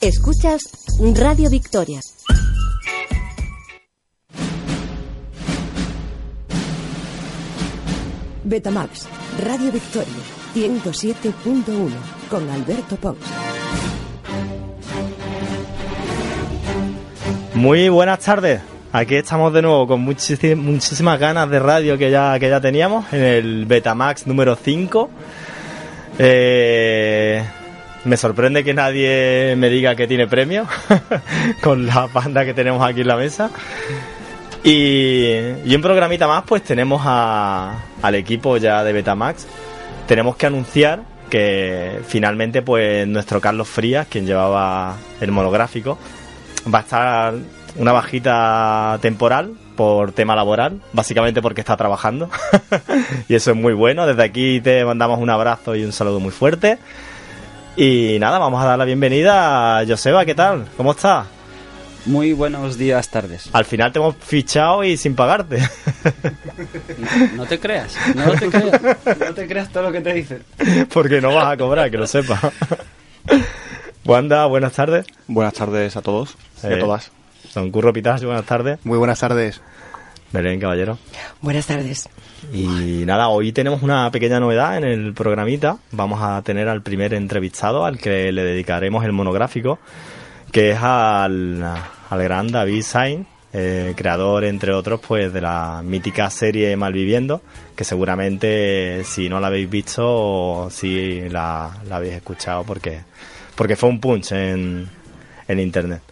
Escuchas Radio Victoria. Betamax, Radio Victoria, 107.1, con Alberto Pons. Muy buenas tardes. Aquí estamos de nuevo con muchísimas ganas de radio que ya, que ya teníamos en el Betamax número 5. Eh, me sorprende que nadie me diga que tiene premio con la banda que tenemos aquí en la mesa. Y, y un programita más, pues tenemos a- al equipo ya de Betamax. Tenemos que anunciar que finalmente, pues nuestro Carlos Frías, quien llevaba el monográfico, va a estar una bajita temporal por tema laboral, básicamente porque está trabajando. y eso es muy bueno. Desde aquí te mandamos un abrazo y un saludo muy fuerte. Y nada, vamos a dar la bienvenida a Joseba, ¿qué tal? ¿Cómo estás? Muy buenos días, tardes. Al final te hemos fichado y sin pagarte. No, no te creas, no te creas, no te creas todo lo que te dicen. porque no vas a cobrar, que lo sepas. Wanda, buenas tardes. Buenas tardes a todos y Eh, a todas. Don Curro Pitacho, buenas tardes. Muy buenas tardes. Belén Caballero. Buenas tardes. Y nada, hoy tenemos una pequeña novedad en el programita. Vamos a tener al primer entrevistado al que le dedicaremos el monográfico, que es al, al gran David Sainz, eh, creador, entre otros, pues de la mítica serie Malviviendo, que seguramente si no la habéis visto, sí la, la habéis escuchado porque, porque fue un punch en, en internet.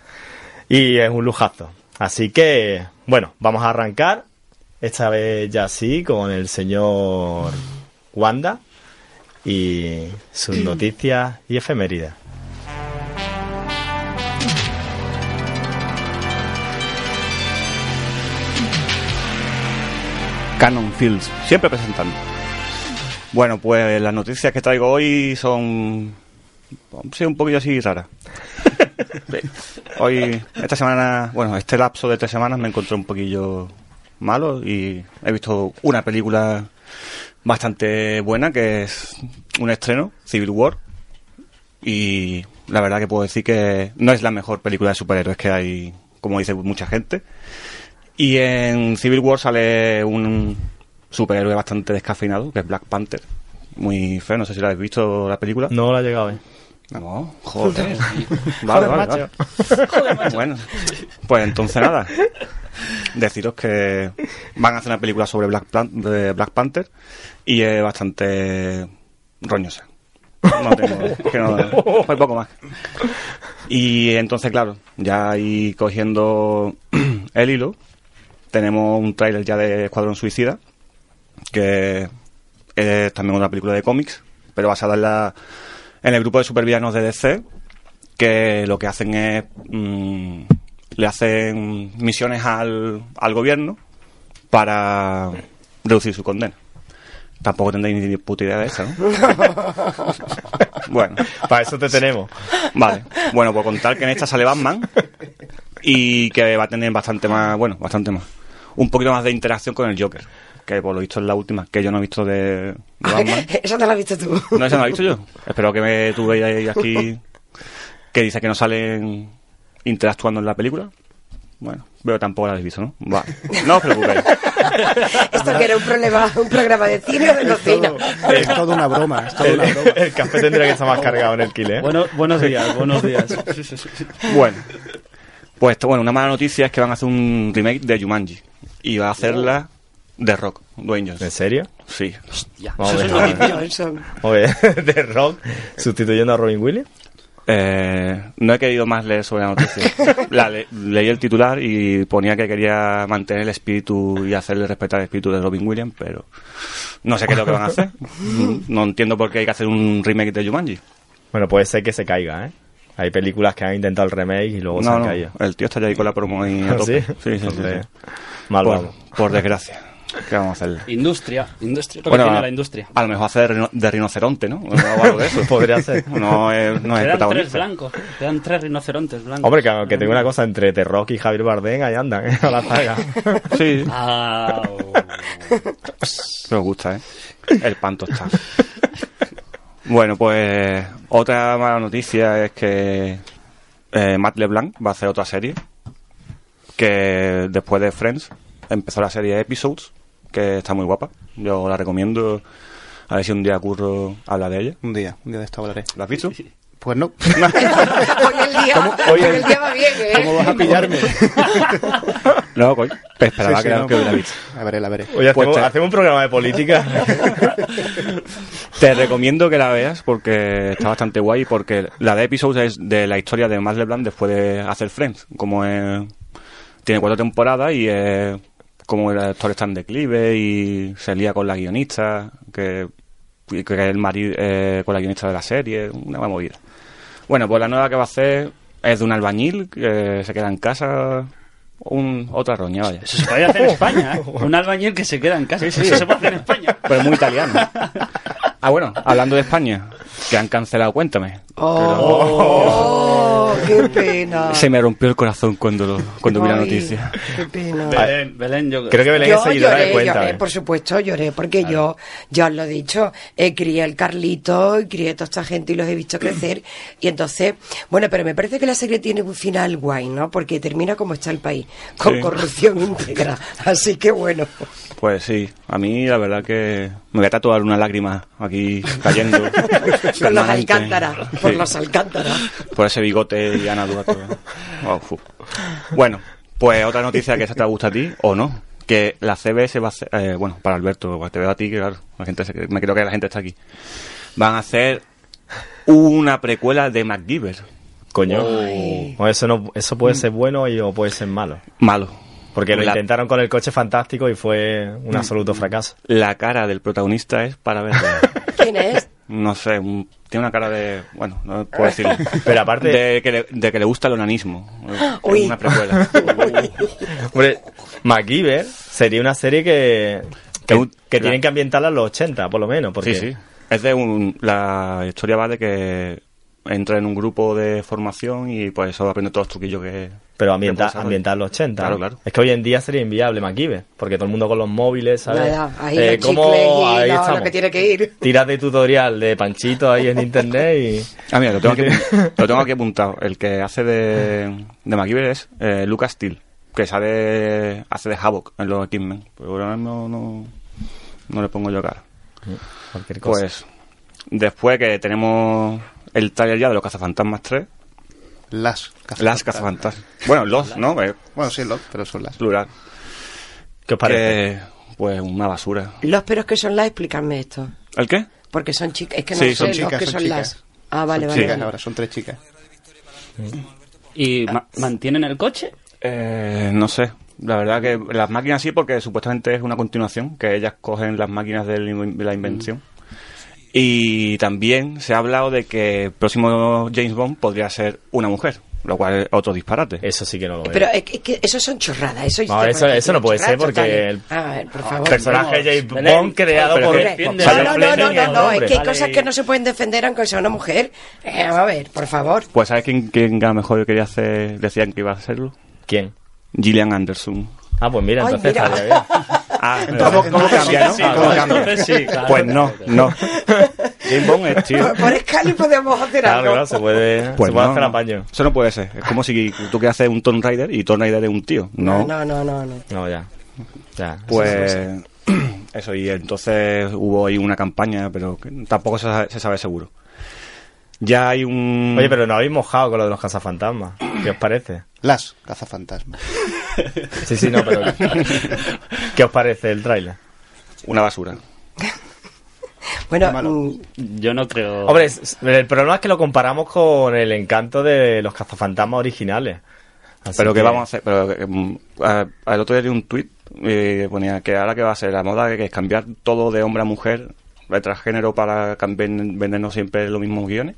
Y es un lujazo. Así que, bueno, vamos a arrancar. Esta vez ya sí, con el señor Wanda y sus noticias y efemérides. Canon Fields, siempre presentando. Bueno, pues las noticias que traigo hoy son. Sí, un poquillo así raras. Sí. Hoy, esta semana, bueno, este lapso de tres semanas me encontré un poquillo malo y he visto una película bastante buena que es un estreno, Civil War. Y la verdad que puedo decir que no es la mejor película de superhéroes que hay, como dice mucha gente. Y en Civil War sale un superhéroe bastante descafeinado, que es Black Panther. Muy feo, no sé si la habéis visto la película. No la ha llegado, ¿eh? No, joder. vale, vale. Bueno, pues entonces nada. Deciros que van a hacer una película sobre Black, Plan- de Black Panther y es bastante roñosa. No tengo, que no, hay poco más. Y entonces, claro, ya ahí cogiendo el hilo, tenemos un tráiler ya de Escuadrón Suicida, que es también una película de cómics, pero basada en, la, en el grupo de supervillanos de DC, que lo que hacen es... mm, le hacen misiones al, al gobierno para reducir su condena. Tampoco tendréis ni puta idea de eso, ¿no? bueno, Para eso te tenemos. Vale. Bueno, pues contar que en esta sale Batman y que va a tener bastante más, bueno, bastante más. Un poquito más de interacción con el Joker, que por lo visto es la última que yo no he visto de, de Batman. Esa no la has visto tú. No, esa no la he visto yo. Espero que me tú veáis aquí que dice que no salen interactuando en la película. Bueno, veo tampoco la habéis visto, ¿no? Vale. No os preocupéis. Esto que era un problema, un programa de cine o de cocina. Es toda una broma, es toda El, una broma. el café tendría que estar más cargado en el kile, ¿eh? Bueno, buenos días, buenos días. Bueno, pues esto, bueno, una mala noticia es que van a hacer un remake de Jumanji y va a hacerla de Rock, Dwayne Johnson. ¿En serio? Sí. Vamos a Eso ver. es lo que Johnson. Oye, de Rock sustituyendo a Robin Williams. Eh, no he querido más leer sobre la noticia. La le- leí el titular y ponía que quería mantener el espíritu y hacerle respetar el espíritu de Robin Williams, pero no sé qué es lo que van a hacer. No entiendo por qué hay que hacer un remake de Jumanji. Bueno, puede ser que se caiga, ¿eh? Hay películas que han intentado el remake y luego se han no, caído. el tío está ya ahí con la promo ahí a ¿Ah, tope. sí? Sí, sí, sí, sí, Entonces, sí. Mal Por, vamos. por desgracia. ¿Qué vamos a hacerle? Industria, industria, lo Bueno, que tiene la industria. a lo mejor hace de, rino- de rinoceronte, ¿no? O algo de eso. Podría ser. No es, no es Quedan tres blancos, quedan tres rinocerontes blancos. Hombre, que, que tengo una cosa entre The Rock y Javier Bardem, ahí andan, ¿eh? A la saga. Sí, Ah, oh. me gusta, ¿eh? El panto está. Bueno, pues otra mala noticia es que eh, Matt LeBlanc va a hacer otra serie que después de Friends empezó la serie Episodes, que está muy guapa. Yo la recomiendo. A ver si un día curro habla de ella. Un día, un día de esto hablaré. ¿La has visto? Pues no. Hoy el día, hoy el día va bien, ¿eh? ¿Cómo vas a pillarme? No, coño. Esperaba Sí, sí, que, no, que hubiera pues, visto. La veré, la veré. Oye, Pues hacemos, te- hacemos un programa de política. Te recomiendo que la veas porque está bastante guay. Porque la de Episodes es de la historia de Matt LeBlanc después de hacer Friends. Como es, tiene cuatro temporadas y es como el actor está en declive y se lía con la guionista, que, que es el marido eh, con la guionista de la serie, una movida. Bueno, pues la nueva que va a hacer es de un albañil que se queda en casa, un, otra roña, vaya. Eso se puede hacer en España, ¿eh? Un albañil que se queda en casa. Eso se puede hacer en España. Pero es muy italiano. Ah, bueno, hablando de España, que han cancelado Cuéntame. Oh, qué pena. Se me rompió el corazón cuando, lo- cuando vi la noticia. Qué pena. Belén, Belén, yo Creo que Belén Yo es seguidora lloré, de cuenta. lloré, ¿eh? por supuesto, lloré, porque yo, ya os lo he dicho, eh, crié el Carlito, crié a toda esta gente y los he visto crecer, y entonces, bueno, pero me parece que la serie tiene un final guay, ¿no? Porque termina como está el país, con Sí. corrupción íntegra, así que bueno. Pues sí, a mí la verdad que me voy a tatuar una lágrima aquí cayendo. Con los alcántaras, por Sí, los alcántaras. por ese bigote y Ana Duato. Fu. Bueno, pues otra noticia que esa te gusta a ti, o no, que la CBS va a hacer, eh, bueno, para Alberto, pues te veo a ti, que claro, la gente se- me creo que la gente está aquí. Van a hacer una precuela de MacGyver. Coño. O eso, no, eso puede ser bueno y, o puede ser malo. Malo. Porque lo La- intentaron con el coche fantástico y fue un absoluto fracaso. La cara del protagonista es para verla. ¿Quién es? No sé, un- tiene una cara de. Bueno, no puedo decirlo. Pero aparte- De que le, de que le gusta el onanismo. Uy. una precuela. Hombre, MacGyver sería una serie que, que, que tienen que ambientarla en los 80, por lo menos. Porque, Sí, sí. Es de un. La historia va de que entra en un grupo de formación y pues eso aprende todos los truquillos que. Pero que ambientar, los 80. Claro, ¿no? claro. Es que hoy en día sería inviable MacGyver, porque todo el mundo con los móviles, ¿sabes? Nada, ahí Eh, ¿cómo- chicles y ahí lo- que tiene que ir. Tiras de tutorial de Panchito ahí en internet y... Ah, mira, lo tengo, aquí, lo tengo aquí apuntado. El que hace de, de MacGyver es eh, Lucas Steele, que sale, hace de Havoc en los X-Men. Pero ahora mismo no, no le pongo yo cara. Cualquier cosa. Pues después que tenemos el taller ya de los cazafantasmas 3, Las cazafantasmas. las cazafantasmas. Bueno, los, ¿no? Es Bueno, sí, los, pero son las. plural. ¿Qué os parece? Que, pues una basura. Los peros que son las, explícame esto. ¿El qué? Porque son chicas, es que no Sí, sé son los chicas, que son son, las. Ah, vale, son vale. chicas ahora, son tres chicas. ¿Y ma- mantienen el coche? Eh, no sé. La verdad que las máquinas sí, porque supuestamente es una continuación, que ellas cogen las máquinas de la invención. Y también se ha hablado de que el próximo James Bond podría ser una mujer, lo cual es otro disparate. Eso sí que no lo veo. Pero es que, es que eso son chorradas. Eso, No, eso- no puede ser porque el- A ver, por favor. personaje Vamos, James Bond creado por... No, no, no, no, no, no, no, es que hay Vale. cosas que no se pueden defender aunque sea una mujer. Eh, a ver, por favor. Pues ¿sabes quién, quién a lo mejor quería hacer, decían que iba a hacerlo? ¿Quién? Gillian Anderson. Ah, pues mira, Ay, entonces mira. estaría bien. Ah, ¿Cómo- cómo cambia, no? Sí, ¿Cómo cambia? entonces sí, claro. Pues no, no. James Bond es tío. Por, por Scali podemos hacer Claro, algo. claro, se puede, Pues se puede no, hacer apaño. Eso no puede ser. Es como si tú quieres hacer un Tomb Raider y Tomb Raider es un tío. No. No, no, no, no. No, ya. Ya. Pues eso, y entonces hubo ahí una campaña, pero que tampoco se sabe, se sabe seguro. Ya hay un... Oye, pero no habéis mojado con lo de los cazafantasmas. ¿Qué os parece? Las cazafantasmas. Sí, sí, no, pero... ¿Qué os parece el tráiler? Una basura. Bueno, mm, Yo no creo. Hombre, el problema es que lo comparamos con el encanto de los cazafantasmas originales. Así pero que vamos a hacer... Pero, que, mm, al otro día de un tuit eh, ponía que ahora que va a ser la moda, que es cambiar todo de hombre a mujer, de transgénero para vendernos siempre los mismos guiones.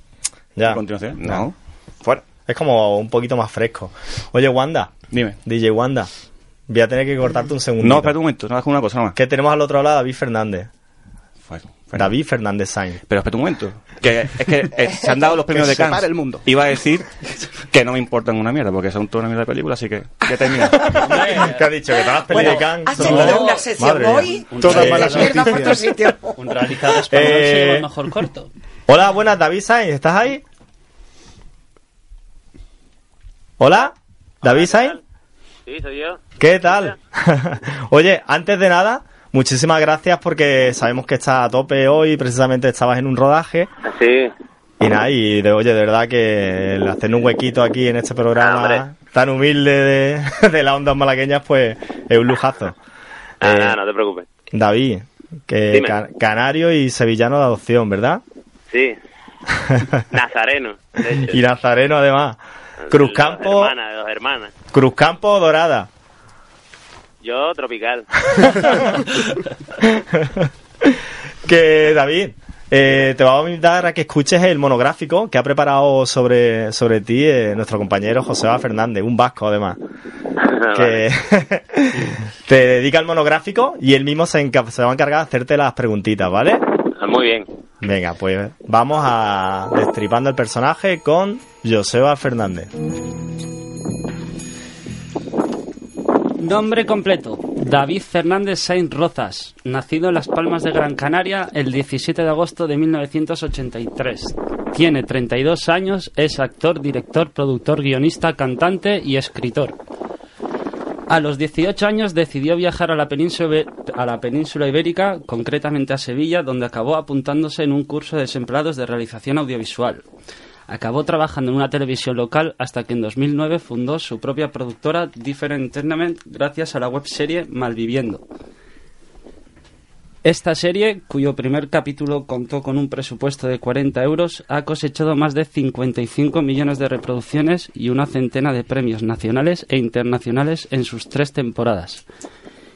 Ya. A continuación. No. Fuera. Es como un poquito más fresco. Oye, Wanda, Dime. DJ Wanda, voy a tener que cortarte un segundo. No, espera un momento, no una cosa nomás. Que tenemos al otro lado a David Fernández. Fuera. David Fernández Sainz. Pero espera un momento. Que es que eh, se han dado los premios Que de se Cannes. el mundo. Iba a decir que no me importan una mierda, porque son toda una mierda de película, así que ya termina. ¿Qué ha dicho? Que todas las pelis Bueno, de Cannes has son- tenido una sección Madre hoy. Todas que malas noticias. Un realizador español Eh, se lleva el mejor corto. Hola, buenas, David Sainz, ¿estás ahí? Hola, David Sainz. Sí, soy yo. ¿Qué tal? Oye, antes de nada, muchísimas gracias porque sabemos que estás a tope hoy, precisamente estabas en un rodaje. Sí. Y nada, y de, oye, de verdad que el hacer un huequito aquí en este Ah, programa hombre. tan humilde de, de las ondas malagueñas, pues es un lujazo. Ah, Eh, nada, no te preocupes. David, que canario y sevillano de adopción, ¿verdad? Sí. Nazareno, de hecho. y nazareno además. Cruzcampo, Dos hermanas, dos hermanas. Cruzcampo Dorada. Yo, tropical. que David, eh, te vamos a invitar a que escuches el monográfico que ha preparado sobre, sobre ti eh, nuestro compañero Joseba Fernández, un vasco además. que te dedica el monográfico y él mismo se, se va a encargar de hacerte las preguntitas, ¿vale? Muy bien. Venga, pues vamos a destripando el personaje con Joseba Fernández. Nombre completo. David Fernández Sainz Rozas, nacido en Las Palmas de Gran Canaria el 17 de agosto de 1983. Tiene 32 años, es actor, director, productor, guionista, cantante y escritor. A los 18 años decidió viajar a la, península, ibérica, concretamente a Sevilla, donde acabó apuntándose en un curso de desempleados de realización audiovisual. Acabó trabajando en una televisión local hasta que en 2009 fundó su propia productora Different Entertainment gracias a la webserie Malviviendo. Esta serie, cuyo primer capítulo contó con un presupuesto de 40 euros, ha cosechado más de 55 millones de reproducciones y una centena de premios nacionales e internacionales en sus tres temporadas.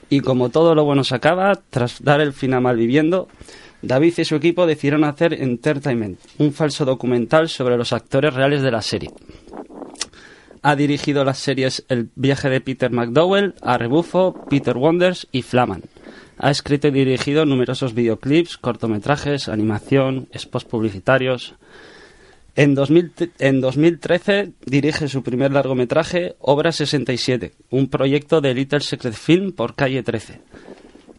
Y como todo lo bueno se acaba, tras dar el fin a Malviviendo, David y su equipo decidieron hacer Entertainment, un falso documental sobre los actores reales de la serie. Ha dirigido las series El viaje de Peter McDowell, A Rebufo, Peter Wonders y Flaman. Ha escrito y dirigido numerosos videoclips, cortometrajes, animación, spots publicitarios. En, 2000 en 2013 dirige su primer largometraje, Obra 67, un proyecto de Little Secret Film por Calle 13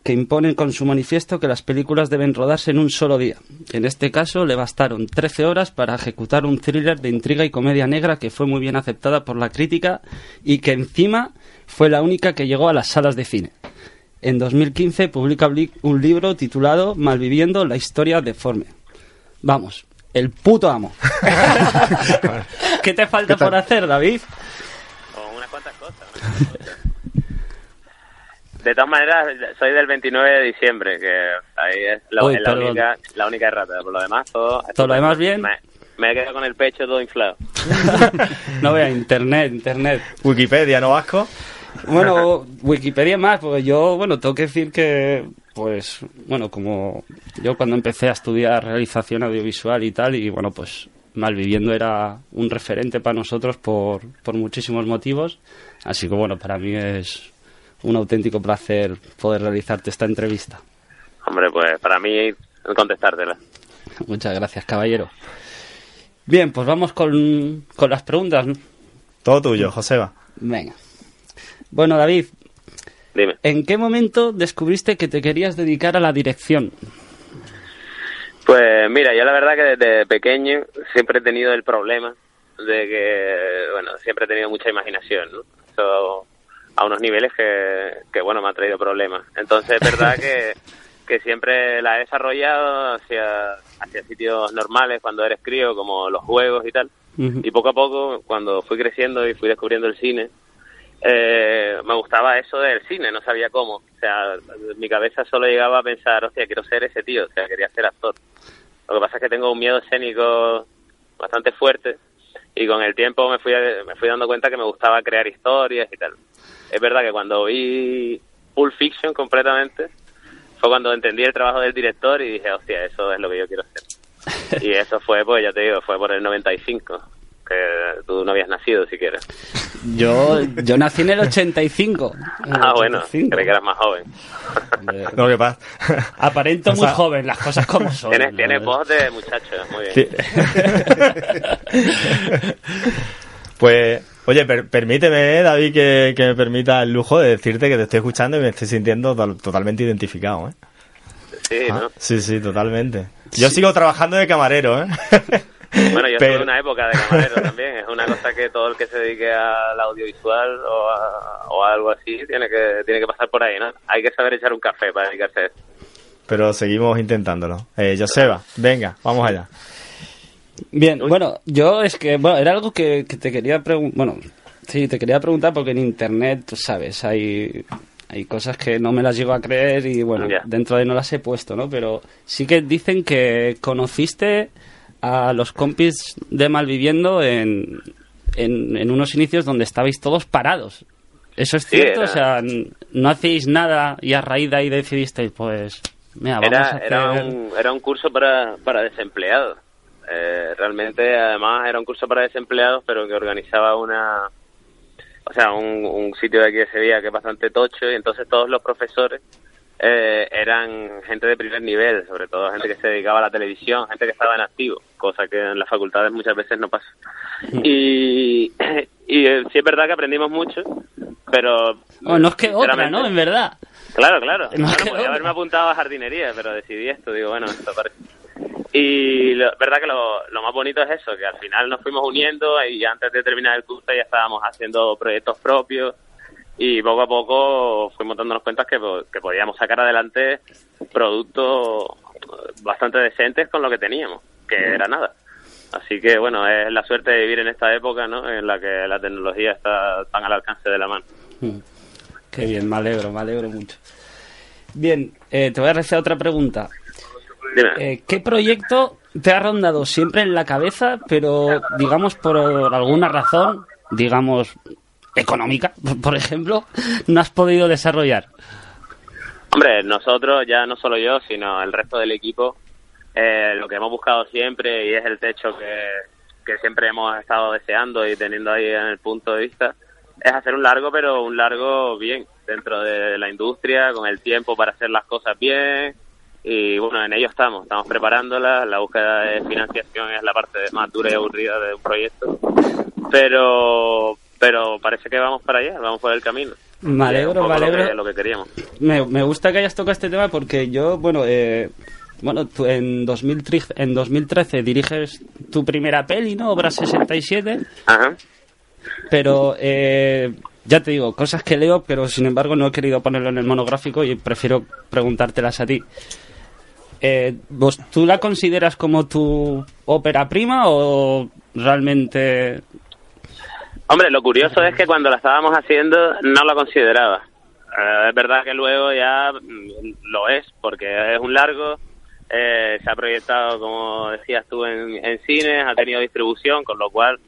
que imponen con su manifiesto que las películas deben rodarse en un solo día. En este caso, le bastaron 13 horas para ejecutar un thriller de intriga y comedia negra que fue muy bien aceptada por la crítica y que encima fue la única que llegó a las salas de cine. En 2015 publica bli- un libro titulado Malviviendo la historia deforme. Vamos, el puto amo. ¿Qué te falta por hacer, David? Con unas cuantas cosas. unas cuantas cosas. De todas maneras, soy del 29 de diciembre, que ahí es, la, Uy, es la perdón. única, la única errata. Por lo demás, todo... ¿Todo lo demás bien? Me, me he quedado con el pecho todo inflado. no vea, internet, internet. Wikipedia, ¿no, Vasco? Bueno, Wikipedia más, porque yo, bueno, tengo que decir que, pues, bueno, como yo cuando empecé a estudiar realización audiovisual y tal, y bueno, pues Malviviendo era un referente para nosotros por, por muchísimos motivos, así que bueno, para mí es un auténtico placer poder realizarte esta entrevista. Hombre, pues para mí contestártela. Muchas gracias, caballero. Bien, pues vamos con, con las preguntas. ¿no? Todo tuyo, Joseba. Venga. Bueno, David, Dime. ¿en qué momento descubriste que te querías dedicar a la dirección? Pues mira, yo la verdad que desde pequeño siempre he tenido el problema de que, bueno, siempre he tenido mucha imaginación, ¿no? Eso a unos niveles que, que bueno, me ha traído problemas. Entonces es verdad que, que siempre la he desarrollado hacia, hacia sitios normales cuando eres crío, como los juegos y tal. Y poco a poco, cuando fui creciendo y fui descubriendo el cine, eh, me gustaba eso del cine, no sabía cómo. O sea, mi cabeza solo llegaba a pensar, hostia, quiero ser ese tío, o sea, quería ser actor. Lo que pasa es que tengo un miedo escénico bastante fuerte y con el tiempo me fui, me fui dando cuenta que me gustaba crear historias y tal. Es verdad que cuando vi Pulp Fiction completamente, fue cuando entendí el trabajo del director y dije, hostia, eso es lo que yo quiero hacer. Y eso fue, pues ya te digo, fue por el 95, que tú no habías nacido siquiera. Yo, yo nací en el 85. en el Ah, bueno, 85. creí que eras más joven. Lo que pasa. Aparento O muy sea- joven, las cosas como son. Tienes, ¿no? tienes voz de muchacho, muy bien. Sí. pues, oye, per- permíteme, David, que, que me permita el lujo de decirte que te estoy escuchando y me estoy sintiendo to- totalmente identificado, ¿eh? Sí, Ah, ¿no? sí, sí, totalmente. Yo sigo trabajando de camarero, ¿eh? Bueno, yo Pero- tuve una época de camarero también. Es una cosa que todo el que se dedique al audiovisual o a, o a algo así tiene que tiene que pasar por ahí, ¿no? Hay que saber echar un café para dedicarse a eso. Pero seguimos intentándolo. Eh, Joseba, venga, vamos allá. Bien, bueno, yo es que, bueno, era algo que, que te quería preguntar, bueno, sí, te quería preguntar porque en internet, tú sabes, hay, hay cosas que no me las llego a creer y bueno, dentro de no las he puesto, ¿no? Pero sí que dicen que conociste a los compis de Malviviendo en, en, en unos inicios donde estabais todos parados. ¿Eso es Sí, cierto? era- O sea, no hacéis nada y a raíz de ahí decidisteis, pues, mira, vamos a Era, hacer... era, un, era un curso para, para desempleados. Eh, realmente, además, era un curso para desempleados, pero que organizaba una. O sea, un, un sitio de aquí de Sevilla que es bastante tocho, y entonces todos los profesores eh, eran gente de primer nivel, sobre todo gente que se dedicaba a la televisión, gente que estaba en activo, cosa que en las facultades muchas veces no pasa. Y, y eh, sí es verdad que aprendimos mucho, pero. Oh, no es que otra, ¿no? En verdad. Claro, claro. No Bueno, podía otra. haberme apuntado a jardinería, pero decidí esto. Digo, bueno, esto parece. Y la verdad que lo, lo más bonito es eso, que al final nos fuimos uniendo y antes de terminar el curso ya estábamos haciendo proyectos propios y poco a poco fuimos dándonos cuenta que, que podíamos sacar adelante productos bastante decentes con lo que teníamos, que era nada. Así que bueno, es la suerte de vivir en esta época, ¿no? En la que la tecnología está tan al alcance de la mano. Mm. Qué bien, me alegro, me alegro mucho. Bien, eh, te voy a hacer otra pregunta. Eh, ¿Qué proyecto te ha rondado siempre en la cabeza, pero digamos por alguna razón, digamos económica, por ejemplo, no has podido desarrollar? Hombre, nosotros, ya no solo yo, sino el resto del equipo, eh, lo que hemos buscado siempre y es el techo que, que siempre hemos estado deseando y teniendo ahí en el punto de vista, es hacer un largo, pero un largo bien, dentro de la industria, con el tiempo para hacer las cosas bien. Y bueno, en ello estamos, estamos preparándolas. La búsqueda de financiación es la parte más dura y aburrida de un proyecto. Pero, pero parece que vamos para allá, vamos por el camino. Me alegro, me lo alegro. que- lo que queríamos. Me, me gusta que hayas tocado este tema porque yo, bueno, eh, bueno, tú en 2013, en 2013 diriges tu primera peli, ¿no? Obra 67. Ajá. Pero eh, ya te digo, cosas que leo, pero sin embargo no he querido ponerlo en el monográfico y prefiero preguntártelas a ti. Eh, ¿vos, ¿Tú la consideras como tu ópera prima o realmente... Hombre, lo curioso es que cuando la estábamos haciendo no la consideraba. Eh, es verdad que luego ya mm, lo es, porque es un largo, eh, se ha proyectado, como decías tú, en, en cines, ha tenido distribución, con lo cual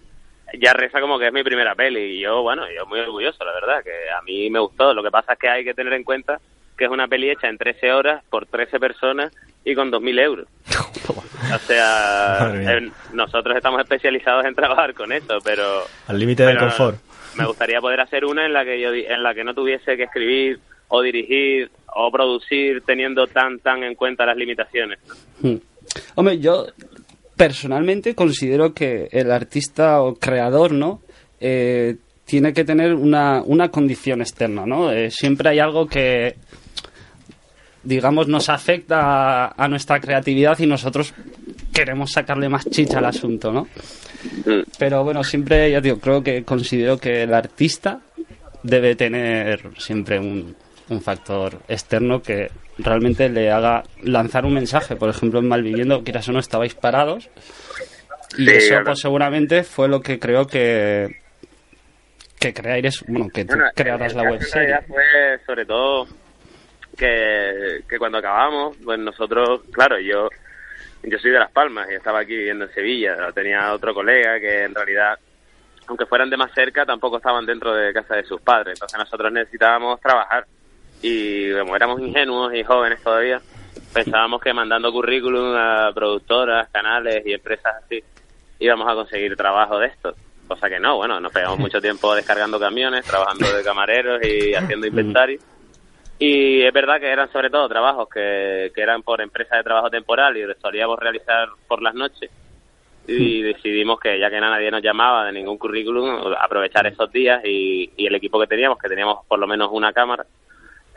ya reza como que es mi primera peli. Y yo, bueno, yo muy orgulloso, la verdad, que a mí me gustó. Lo que pasa es que hay que tener en cuenta que es una peli hecha en 13 horas por 13 personas y con 2.000 euros. O sea, nosotros estamos especializados en trabajar con eso, pero Al límite del confort. Me gustaría poder hacer una en la que yo di- en la que no tuviese que escribir o dirigir o producir teniendo tan tan en cuenta las limitaciones. Hmm. Hombre, yo personalmente considero que el artista o creador, ¿no? Eh, tiene que tener una, una condición externa, ¿no? Eh, siempre hay algo que, digamos, nos afecta a, a nuestra creatividad y nosotros queremos sacarle más chicha al asunto, ¿no? Mm. Pero bueno, siempre, ya digo, creo que considero que el artista debe tener siempre un, un factor externo que realmente le haga lanzar un mensaje. Por ejemplo, en Malviviendo, quieras o no, estabais parados. Y Sí, eso, pues seguramente fue lo que creo que que creáis, bueno, que tú Bueno, crearas la web serie. fue sobre todo que, que cuando acabamos, pues nosotros, claro, yo yo soy de Las Palmas y estaba aquí viviendo en Sevilla. Tenía otro colega que en realidad, aunque fueran de más cerca, tampoco estaban dentro de casa de sus padres. Entonces nosotros necesitábamos trabajar y como éramos ingenuos y jóvenes todavía, pensábamos que mandando currículum a productoras, canales y empresas así íbamos a conseguir trabajo de esto. Cosa que no, bueno, nos pegamos mucho tiempo descargando camiones, trabajando de camareros y haciendo inventario. Y es verdad que eran sobre todo trabajos que, que eran por empresa de trabajo temporal y los solíamos realizar por las noches. Y decidimos que ya que nadie nos llamaba de ningún currículum, aprovechar esos días y, y el equipo que teníamos, que teníamos por lo menos una cámara,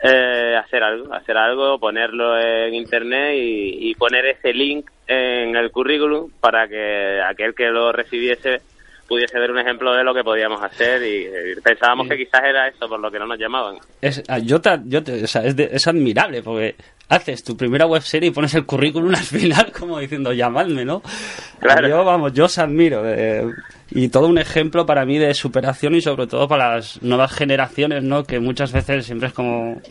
eh, hacer algo, hacer algo, ponerlo en internet y, y poner ese link en el currículum para que aquel que lo recibiese pudiese ver un ejemplo de lo que podíamos hacer y, eh, pensábamos que quizás era eso por lo que no nos llamaban. Es, ah, yo te- yo te- o sea, es, de- es admirable porque haces tu primera web serie y pones el currículum al final como diciendo llamadme, ¿no? Claro. Yo, vamos, yo os admiro. eh, y todo un ejemplo para mí de superación y sobre todo para las nuevas generaciones, ¿no? Que muchas veces siempre es como...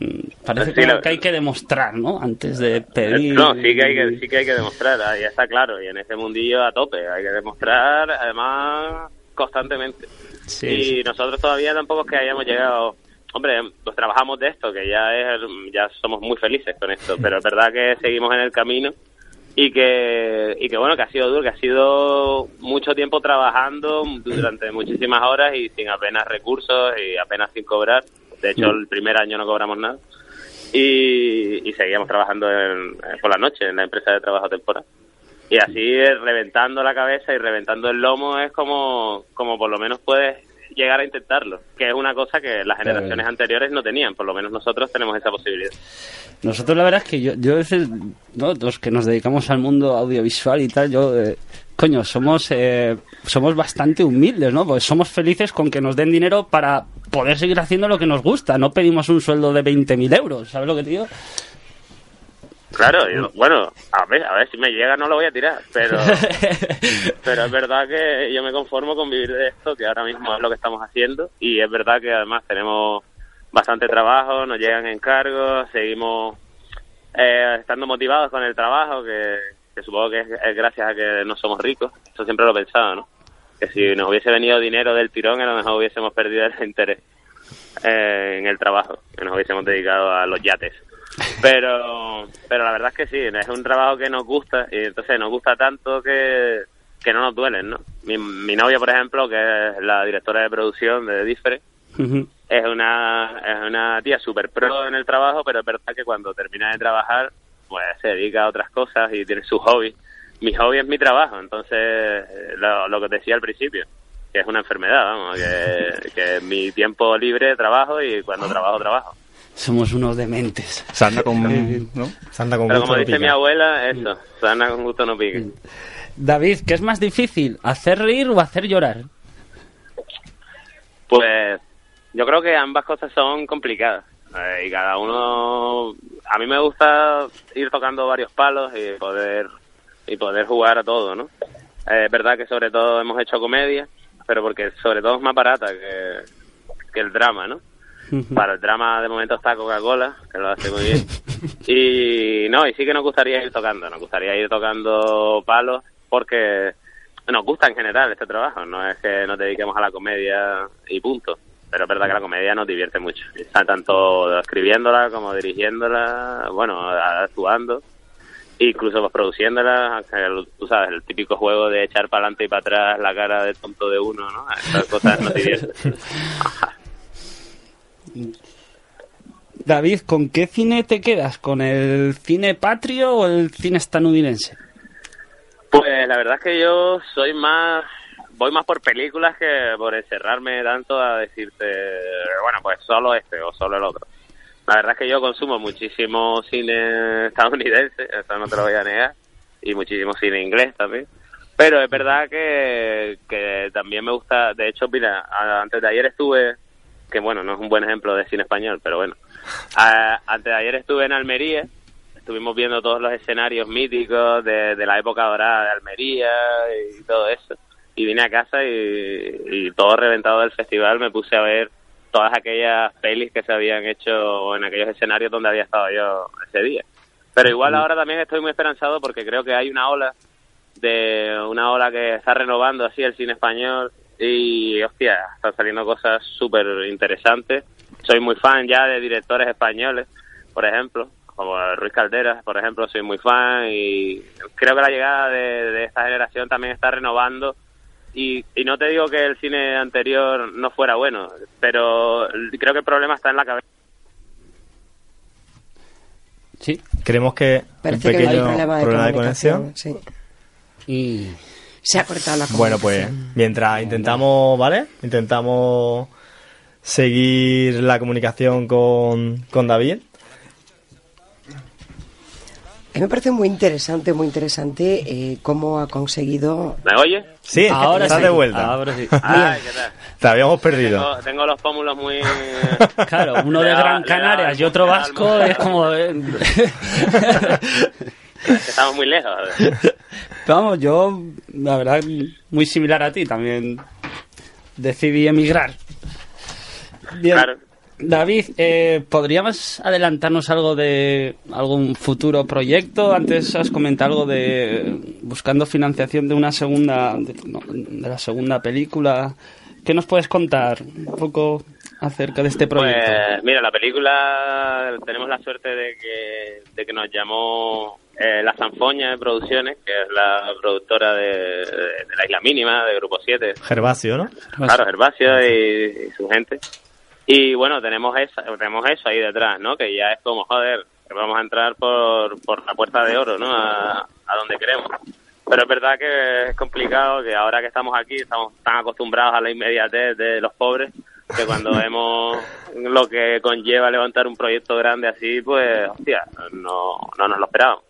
mm, Parece Sí, como lo- que hay que demostrar, ¿no? Antes de pedir... No, sí que hay que, sí que hay que demostrar, ahí está claro, y en ese mundillo a tope, hay que demostrar además constantemente. Sí, y sí. nosotros todavía tampoco es que hayamos llegado, hombre, pues trabajamos de esto, que ya es, ya somos muy felices con esto, pero es verdad que seguimos en el camino y que, y que bueno, que ha sido duro, que ha sido mucho tiempo trabajando durante muchísimas horas y sin apenas recursos y apenas sin cobrar. De hecho, el primer año no cobramos nada y, y seguíamos trabajando en- eh, por la noche en la empresa de trabajo temporal. Y así reventando la cabeza y reventando el lomo es como, como por lo menos puedes llegar a intentarlo, que es una cosa que las generaciones anteriores no tenían, por lo menos nosotros tenemos esa posibilidad. Nosotros la verdad es que yo, yo a veces, ¿no? los que nos dedicamos al mundo audiovisual y tal, yo, eh, coño, somos, eh, somos bastante humildes, ¿no? Pues somos felices con que nos den dinero para poder seguir haciendo lo que nos gusta. No pedimos un sueldo de 20.000 euros, ¿sabes lo que te digo? Claro, yo- bueno, a ver, a ver si me llega no lo voy a tirar, pero pero es verdad que yo me conformo con vivir de esto, que ahora mismo es lo que estamos haciendo y es verdad que además tenemos bastante trabajo, nos llegan encargos, seguimos eh, estando motivados con el trabajo, que, que supongo que es, es gracias a que no somos ricos, eso siempre lo he pensado, ¿no? Que si nos hubiese venido dinero del tirón, a lo mejor hubiésemos perdido el interés eh, en el trabajo, que nos hubiésemos dedicado a los yates. Pero, pero la verdad es que sí, es un trabajo que nos gusta y entonces nos gusta tanto que, que no nos duelen, ¿no? Mi, mi novia, por ejemplo, que es la directora de producción de Differe, Ujú. es una, es una tía súper pro en el trabajo, pero es verdad que cuando termina de trabajar, pues se dedica a otras cosas y tiene su hobby. Mi hobby es mi trabajo, entonces eh, lo, lo que te decía al principio, que es una enfermedad, vamos, que, que mi tiempo libre trabajo y cuando trabajo, trabajo. Somos unos dementes. Se anda con... ¿no? Se anda con Pero gusto como no dice mi pica. abuela, eso, sana con gusto no pique. David, ¿qué es más difícil? ¿Hacer reír o hacer llorar? Pues yo creo que ambas cosas son complicadas. Eh, y cada uno... A mí me gusta ir tocando varios palos y poder, y poder jugar a todo, ¿no? Eh, es verdad que sobre todo hemos hecho comedia, pero porque sobre todo es más barata que, que el drama, ¿no? Para el drama de momento está Coca-Cola, que lo hace muy bien. Y no, y sí que nos gustaría ir tocando, nos gustaría ir tocando palos porque nos gusta en general este trabajo, no es que nos dediquemos a la comedia y punto. Pero es verdad que la comedia nos divierte mucho, tanto escribiéndola como dirigiéndola, bueno, actuando, incluso pues, produciéndola, que el- tú sabes, el típico juego de echar para adelante y para atrás la cara de tonto de uno, ¿no? Esas cosas nos divierten. David, ¿con qué cine te quedas? ¿Con el cine patrio o el cine estadounidense? Pues la verdad es que yo soy más, voy más por películas que por encerrarme tanto a decirte, bueno, pues solo este o solo el otro. La verdad es que yo consumo muchísimo cine estadounidense, eso no te lo voy a negar, y muchísimo cine inglés también. Pero es verdad que, que también me gusta, de hecho, mira, antes de ayer estuve, que bueno, no es un buen ejemplo de cine español, pero bueno, a- antes de ayer estuve en Almería estuvimos viendo todos los escenarios míticos de, de la época dorada de Almería y todo eso. Y vine a casa y todo reventado del festival me puse a ver todas aquellas pelis que se habían hecho en aquellos escenarios donde había estado yo ese día. Pero igual ahora también estoy muy esperanzado porque creo que hay una ola de una ola que está renovando así el cine español y hostia, están saliendo cosas súper interesantes. Soy muy fan ya de directores españoles, por ejemplo, como Ruiz Calderas, por ejemplo, soy muy fan y creo que la llegada de, de esta generación también está renovando y, y no te digo que el cine anterior no fuera bueno, pero creo que el problema está en la cabeza. Sí. Creemos que Parece un que hay pequeño problema de, problema de conexión. Sí. Y Se ha cortado la Bueno, pues mientras intentamos, ¿vale? Intentamos seguir la comunicación con, con David. A mí me parece muy interesante, muy interesante eh, cómo ha conseguido... ¿Me oye? Sí, ahora estás sí, de vuelta. ahora sí. Ay, ¿qué tal? Te habíamos perdido. Tengo, tengo los pómulos muy... Claro, uno de da- Gran Canarias y otro alma. vasco es como... eh, Estamos muy lejos. Vamos, yo, la verdad, muy similar a ti, también decidí emigrar. Bien. Claro. David, eh, ¿podríamos adelantarnos algo de algún futuro proyecto? Antes has comentado algo de buscando financiación de una segunda, de, no, de la segunda película. ¿Qué nos puedes contar un poco acerca de este proyecto? Pues mira, la película tenemos la suerte de que, de que nos llamó eh, La Sanfoña de Producciones, que es la productora de, de- de La Isla Mínima, de Grupo 7, Gervasio, ¿no? claro, Gervasio y, y su gente. Y bueno, tenemos eso, tenemos eso ahí detrás, ¿no? Que ya es como, joder, que vamos a entrar por, por la puerta de oro, ¿no? A, a donde queremos. Pero es verdad que es complicado, que ahora que estamos aquí estamos tan acostumbrados a la inmediatez de los pobres, que cuando vemos lo que conlleva levantar un proyecto grande así, pues, hostia, no, no nos lo esperábamos.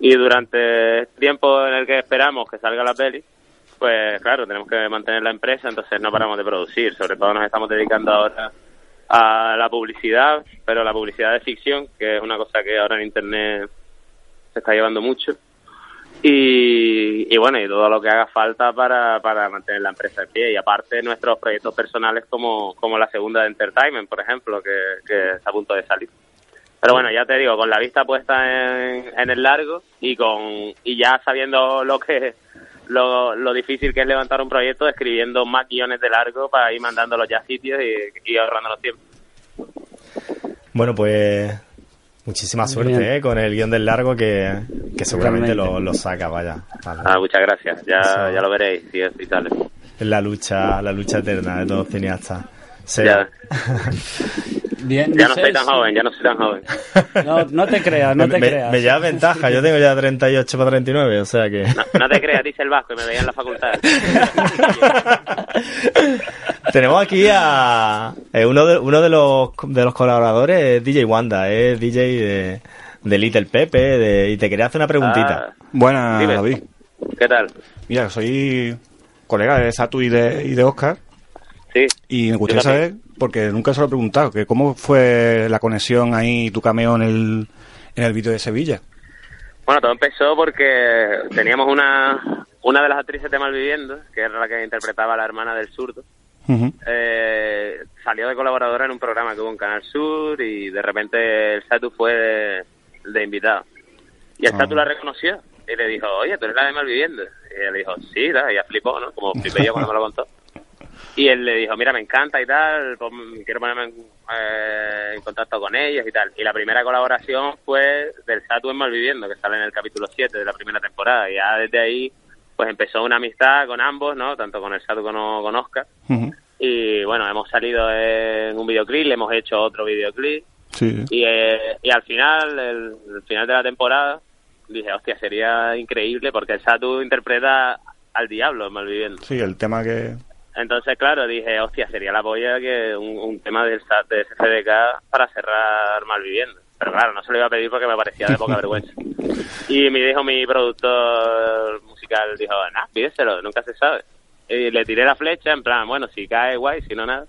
Y durante el tiempo en el que esperamos que salga la peli, pues claro, tenemos que mantener la empresa, entonces no paramos de producir. Sobre todo nos estamos dedicando ahora a la publicidad, pero la publicidad de ficción, que es una cosa que ahora en Internet se está llevando mucho. Y, y bueno, y todo lo que haga falta para, para mantener la empresa en pie. Y aparte nuestros proyectos personales como, como la segunda de Entertainment, por ejemplo, que, que está a punto de salir. Pero bueno, ya te digo, con la vista puesta en, en el largo y con y ya sabiendo lo que lo, lo difícil que es levantar un proyecto, escribiendo más guiones de largo para ir mandándolos ya a sitios y, y ahorrándonos tiempo. Bueno, pues muchísima suerte. ¿eh? con el guion del largo que, que seguramente lo, lo saca, vaya. Vale. Ah, muchas gracias, ya, ya lo veréis si es y sale. Es la lucha, la lucha eterna de todos cineastas. Sí. Ya, Bien, ya no soy tan joven, ya no soy tan joven. No, no te creas, no te me, creas. me lleva ventaja, yo tengo ya 38 para 39, o sea que... No, no te creas, dice el vasco y me veía en la facultad. Tenemos aquí a eh, uno de uno de los de los colaboradores es DJ Wanda, es DJ de, de Little Pepe de- y te quería hacer una preguntita. Ah, Buenas, Dime. David. ¿Qué tal? Mira, soy colega de Satu y de, y de Oscar Sí. y me gustaría saber, porque nunca se lo he preguntado, que cómo fue la conexión ahí, tu cameo en el, en el vídeo de Sevilla. Bueno, todo empezó porque teníamos una, una de las actrices de Malviviendo, que era la que interpretaba a la hermana del zurdo, Ujú. eh, salió de colaboradora en un programa que hubo en Canal Sur y de repente el Satu fue de, de invitado. Y el. Satu la reconoció y le dijo, oye, tú eres la de Malviviendo. Y le dijo, sí, ¿no? y ella flipó, ¿no? Como flipé yo cuando me lo contó. Y él le dijo, mira, me encanta y tal, pon- quiero ponerme en, eh, en contacto con ellos y tal. Y la primera colaboración fue del Satu en Malviviendo, que sale en el capítulo 7 de la primera temporada. Y ya desde ahí, pues empezó una amistad con ambos, ¿no? Tanto con el Satu como con Oscar. Y bueno, hemos salido en un videoclip, le hemos hecho otro videoclip. Sí. Y, eh, y al final, el, el final de la temporada, dije, hostia, sería increíble porque el Satu interpreta al diablo en Malviviendo. Sí, el tema que... Entonces, claro, dije, hostia, sería la polla que un, un tema del SAT de SFDK para cerrar Malviviendo. Pero claro, no se lo iba a pedir porque me parecía de poca vergüenza. Y me dijo mi productor musical, dijo, nah, pídeselo, nunca se sabe. Y le tiré la flecha, en plan, bueno, si cae, guay, si no, nada.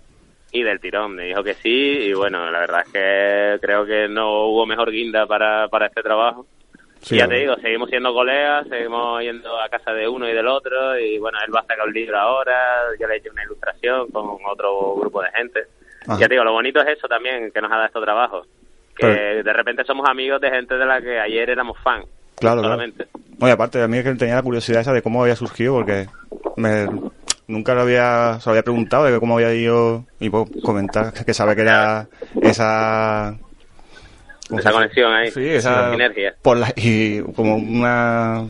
Y del tirón me dijo que sí, y bueno, la verdad es que creo que no hubo mejor guinda para, para este trabajo. Sí, y ya te digo, seguimos siendo colegas, seguimos yendo a casa de uno y del otro, y bueno, él va a sacar un libro ahora, yo le he hecho una ilustración con otro grupo de gente. Ajá. Ya te digo, lo bonito es eso también, que nos ha dado estos trabajos. Que Pero- de repente somos amigos de gente de la que ayer éramos fan. Claro, claro. solamente. No, y aparte, a mí es que tenía la curiosidad esa de cómo había surgido, porque me, nunca lo había, se lo había preguntado de cómo había ido, y puedo comentar que sabe que era esa, esa conexión ahí, Sí, esa sinergia. por la, y como una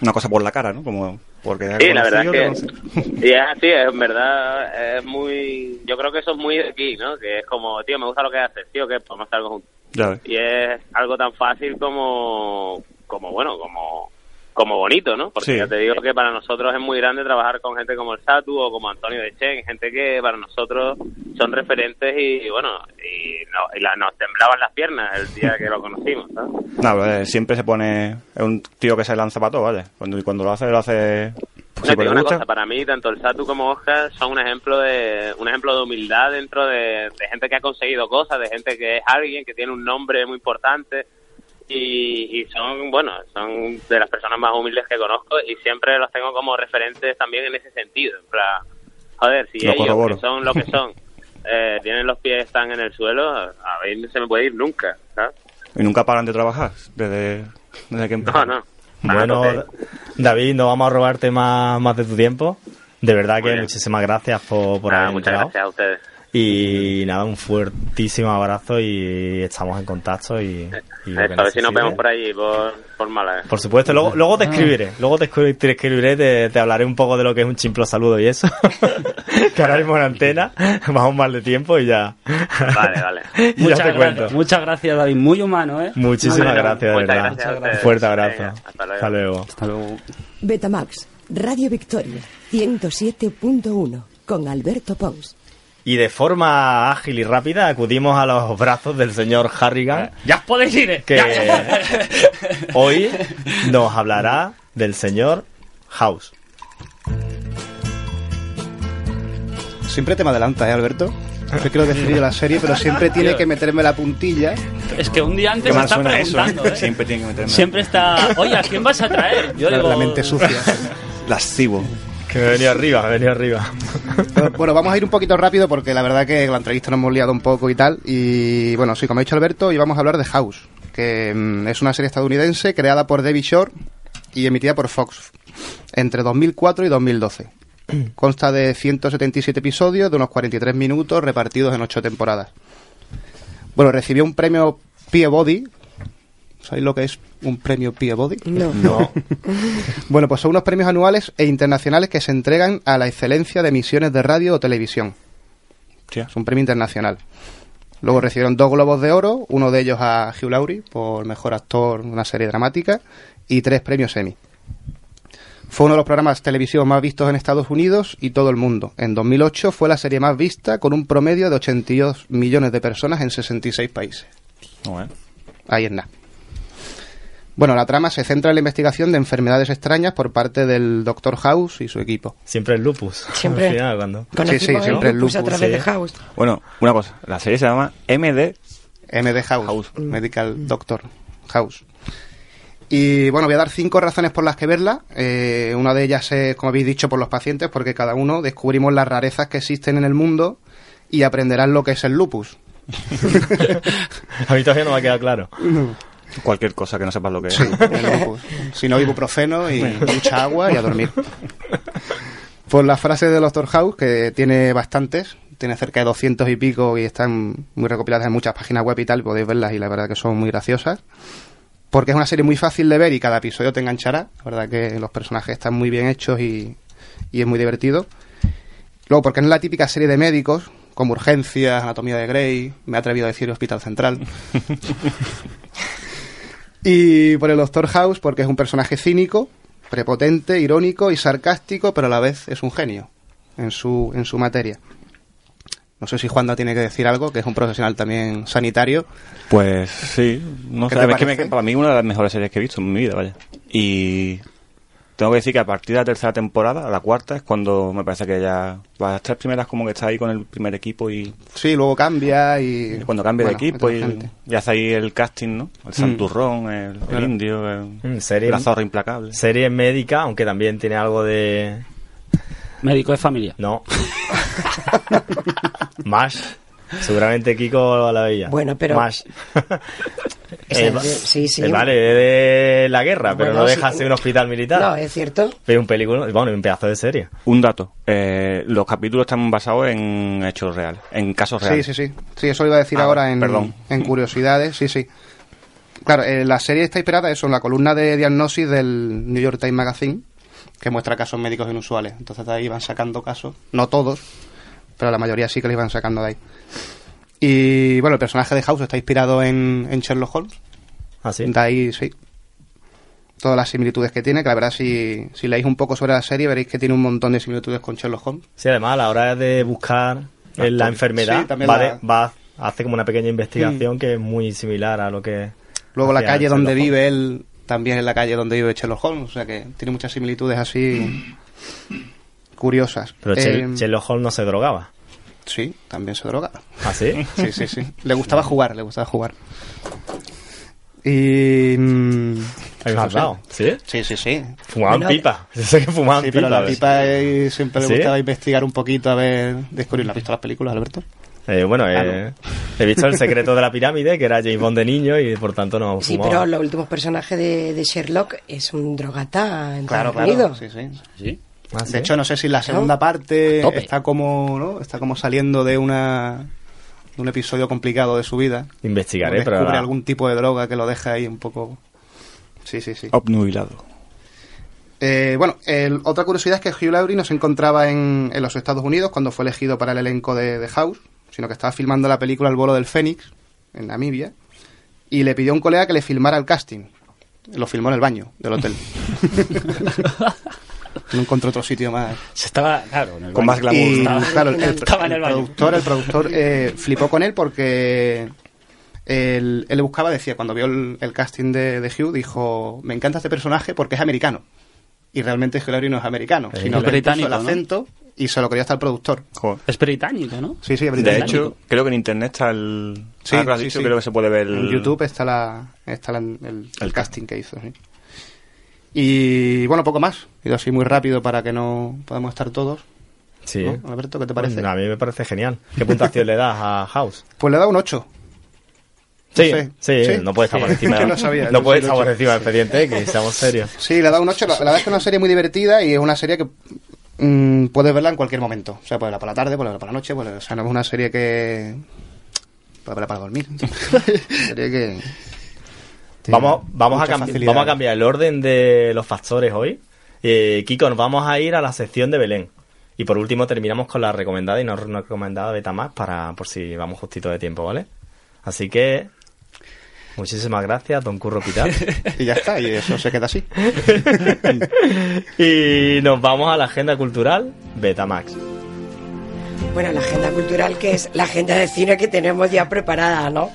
una cosa por la cara, ¿no? Como porque Sí, la verdad es que es así, es en verdad es muy, yo creo que eso es muy de aquí, ¿no? Que es como, tío, me gusta lo que haces, tío, que podemos hacer algo juntos. Y es algo tan fácil como, como bueno, como, como bonito, ¿no? Porque Sí. ya te digo que para nosotros es muy grande trabajar con gente como el Satu o como Antonio de Chen, gente que para nosotros son referentes y, bueno, y, no- y la- nos temblaban las piernas el día que lo conocimos. No, eh, siempre se pone es un tío que se lanza para todo, ¿vale? Cuando y cuando lo hace lo hace No, si te le digo una gusta. cosa, para mí tanto el Satu como Oscar son un ejemplo de un ejemplo de humildad dentro de, de gente que ha conseguido cosas, de gente que es alguien que tiene un nombre muy importante y, y son, bueno, son de las personas más humildes que conozco y siempre los tengo como referentes también en ese sentido. En plan, joder, si Lo ellos corroboro. que son lo que son eh, tienen los pies están en el suelo, a ver, no se me puede ir nunca, ¿sabes? Y nunca paran de trabajar desde, desde que No, empezaron. no. Bueno, Ah, entonces- David, no vamos a robarte más, más de tu tiempo. De verdad que muchísimas gracias por, por Nada, haber muchas entrado. gracias a ustedes. Y nada, un fuertísimo abrazo y estamos en contacto y, y a ver si nos vemos por allí, por, por Málaga. Por supuesto, luego, luego te escribiré, luego te, escri- te escribiré, te, te hablaré un poco de lo que es un chimplo saludo y eso. que ahora mismo en antena, vamos mal de tiempo y ya. Vale, vale. y ya Muchas, te gra- cuento. muchas gracias, David. Muy humano, ¿eh? Muchísimas Bueno, gracias, de verdad. gracias Un fuerte abrazo. Venga, hasta luego. Hasta luego. Hasta luego. Betamax, Radio Victoria, 107.1, con Alberto Pons. Y de forma ágil y rápida acudimos a los brazos del señor Harrigan, ¡Ya podéis ir! eh. que hoy nos hablará del señor House. Siempre te me adelanta, ¿eh, Alberto? Yo quiero yo la serie, pero siempre tiene que meterme la puntilla. Es que un día Qué antes mal está suena eso, preguntando, ¿eh? ¿eh? Siempre tiene que meterme. Siempre está... Oye, ¿a quién vas a traer? Yo La, digo... la mente sucia. Lascivo. Que me venía arriba, me venía arriba. Bueno, vamos a ir un poquito rápido porque la verdad que la entrevista nos hemos liado un poco y tal. Y bueno, sí, como ha dicho Alberto, y vamos a hablar de House, que mm, es una serie estadounidense creada por David Shore y emitida por Fox entre 2004 y 2012. Consta de 177 episodios de unos 43 minutos repartidos en 8 temporadas. Bueno, recibió un premio Peabody. ¿Sabéis lo que es un premio Peabody? No. No, Bueno, pues son unos premios anuales e internacionales que se entregan a la excelencia de emisiones de radio o televisión. Es un premio internacional. Luego recibieron dos globos de oro, uno de ellos a Hugh Laurie por mejor actor en una serie dramática y tres premios Emmy. Fue uno de los programas televisivos más vistos en Estados Unidos y todo el mundo. En 2008 fue la serie más vista con un promedio de 82 millones de personas en 66 países. Bueno. Ahí es nada. Bueno, la trama se centra en la investigación de enfermedades extrañas por parte del Dr. House y su equipo. siempre el lupus. Siempre. Al final, cuando... Sí, sí, siempre el el lupus a través sí. de House. Bueno, una cosa. La serie se llama MD. MD House, House. Medical Doctor House. Y bueno, voy a dar cinco razones por las que verla. Eh, una de ellas es, como habéis dicho, por los pacientes, porque cada uno descubrimos las rarezas que existen en el mundo y aprenderán lo que es el lupus. A mí todavía no me ha quedado claro. Cualquier cosa que no sepas lo que es. Sí. Si no, ibuprofeno y mucha agua y a dormir. Pues la frase de Doctor House, que tiene bastantes, tiene cerca de 200 y pico y están muy recopiladas en muchas páginas web y tal, podéis verlas y la verdad que son muy graciosas. Porque es una serie muy fácil de ver y cada episodio te enganchará. La verdad que los personajes están muy bien hechos y, y es muy divertido. Luego, porque no es la típica serie de médicos, como Urgencias, Anatomía de Grey, me he atrevido a decir Hospital Central. Y por el Doctor House, porque es un personaje cínico, prepotente, irónico y sarcástico, pero a la vez es un genio en su, en su materia. No sé si Juanda tiene que decir algo, que es un profesional también sanitario. Pues sí, no ¿Qué sé, es que me- para mí una de las mejores series que he visto en mi vida, vaya. Y tengo que decir que a partir de la tercera temporada, la cuarta, es cuando me parece que ya las tres primeras como que está ahí con el primer equipo y Sí, luego cambia y... cuando cambia bueno, de equipo y ya hace ahí el casting, ¿no? El santurrón, el, el Claro. indio, el, Mm, serie- la zorra implacable. Serie médica, aunque también tiene algo de... Médico de familia. No. Más. Seguramente Kiko la veía. Bueno, pero- Más. Esa Eh, es va- de- sí, sí. eh, vale, de la guerra, pero no sí. deja de ser un hospital militar. No, es cierto. Es un película, bueno, un pedazo de serie. Un dato. eh, los capítulos están basados en hechos reales, en casos Sí, reales. sí, sí. Sí, eso lo iba a decir Ah, ahora en, perdón. en curiosidades, sí, sí. Claro, eh, la serie está inspirada eso, en la columna de diagnosis del New York Times Magazine, que muestra casos médicos inusuales. Entonces de ahí iban sacando casos, no todos, pero la mayoría sí que los iban sacando de ahí. Y bueno, el personaje de House está inspirado en, en Sherlock Holmes. Así. De ahí, sí. Todas las similitudes que tiene, que la verdad, si, si leéis un poco sobre la serie, veréis que tiene un montón de similitudes con Sherlock Holmes. Sí, además a la hora de buscar eh, la enfermedad, Sí, también va, la- va- hace como una pequeña investigación que es muy similar a lo que... Luego la calle donde Holmes. vive él también es la calle donde vive Sherlock Holmes, o sea que tiene muchas similitudes así curiosas. Pero Eh, Sherlock Holmes no se drogaba. sí, también se droga. ¿Ah, sí? Sí, sí, sí. Le gustaba jugar, le gustaba jugar. Y... mm, Hay no sé. ¿sí? Sí, sí, sí. Fumaban Bueno, pipa. Yo sé que fumaban Sí, pipa. pero la pipa eh, siempre le ¿Sí? gustaba investigar un poquito a ver, descubrir. ¿La has visto las películas, Alberto? Eh, bueno, eh, Ah, he visto El secreto de la pirámide, que era James Bond de niño y por tanto no Sí, fumaba. pero los últimos personajes de, de Sherlock es un drogata en Claro, Estados claro. Unidos. Sí, sí. ¿Sí? Ah, ¿sí? De hecho, no sé si la segunda parte está como, ¿no? Está como saliendo de una de un episodio complicado de su vida. Investigaré, pero... descubre la- algún tipo de droga que lo deja ahí un poco. Sí, sí, sí. Obnubilado. Eh, bueno, el- otra curiosidad es que Hugh Laurie no se encontraba en, en los Estados Unidos cuando fue elegido para el elenco de, de House, sino que estaba filmando la película El vuelo del Fénix en Namibia y le pidió a un colega que le filmara el casting. Lo filmó en el baño del hotel. no encontró otro sitio más. Se estaba, claro, en el Con más glamour. Y Estaba- claro, el, el- estaba en el el baño. productor, el productor eh, flipó con él porque él, él le buscaba, decía, cuando vio el, el casting de, de Hugh, dijo, me encanta este personaje porque es americano. Y realmente Hugh Laurie no es americano, Es sino que le británico, el ¿no? acento y se lo quería hasta el productor. Joder. Es británico, ¿no? Sí, sí, es De británico. hecho, creo que en internet está el. Sí, lo has sí, dicho, sí. creo que se puede ver. En YouTube está, la, está la- el, el casting que hizo. sí. Y bueno, poco más. He ido así muy rápido para que no podamos estar todos. Sí. ¿no? Alberto, ¿qué te parece? A mí me parece genial. ¿Qué puntuación le das a House? Pues le da un 8. Sí, sé. sí, ¿Sí? no puede estar por encima. Que no sabía, no puede estar por encima del expediente X, seamos serios. Sí, le da un 8. La, la verdad es que es una serie muy divertida y es una serie que mm, puedes verla en cualquier momento. O sea, puedes verla por la tarde, puedes verla por la noche. puedes- o sea, no es una serie que. Puedes verla para dormir. serie que. Vamos, vamos, a vamos a cambiar el orden de los factores hoy. Eh, Kiko, nos vamos a ir a la sección de Belén. Y por último terminamos con la recomendada y no recomendada Betamax para por si vamos justito de tiempo, ¿vale? Así que muchísimas gracias, don Curro Pitar. Y ya está, y eso se queda así. y nos vamos a la agenda cultural Betamax. Bueno, la agenda cultural que es la agenda de cine que tenemos ya preparada, ¿no?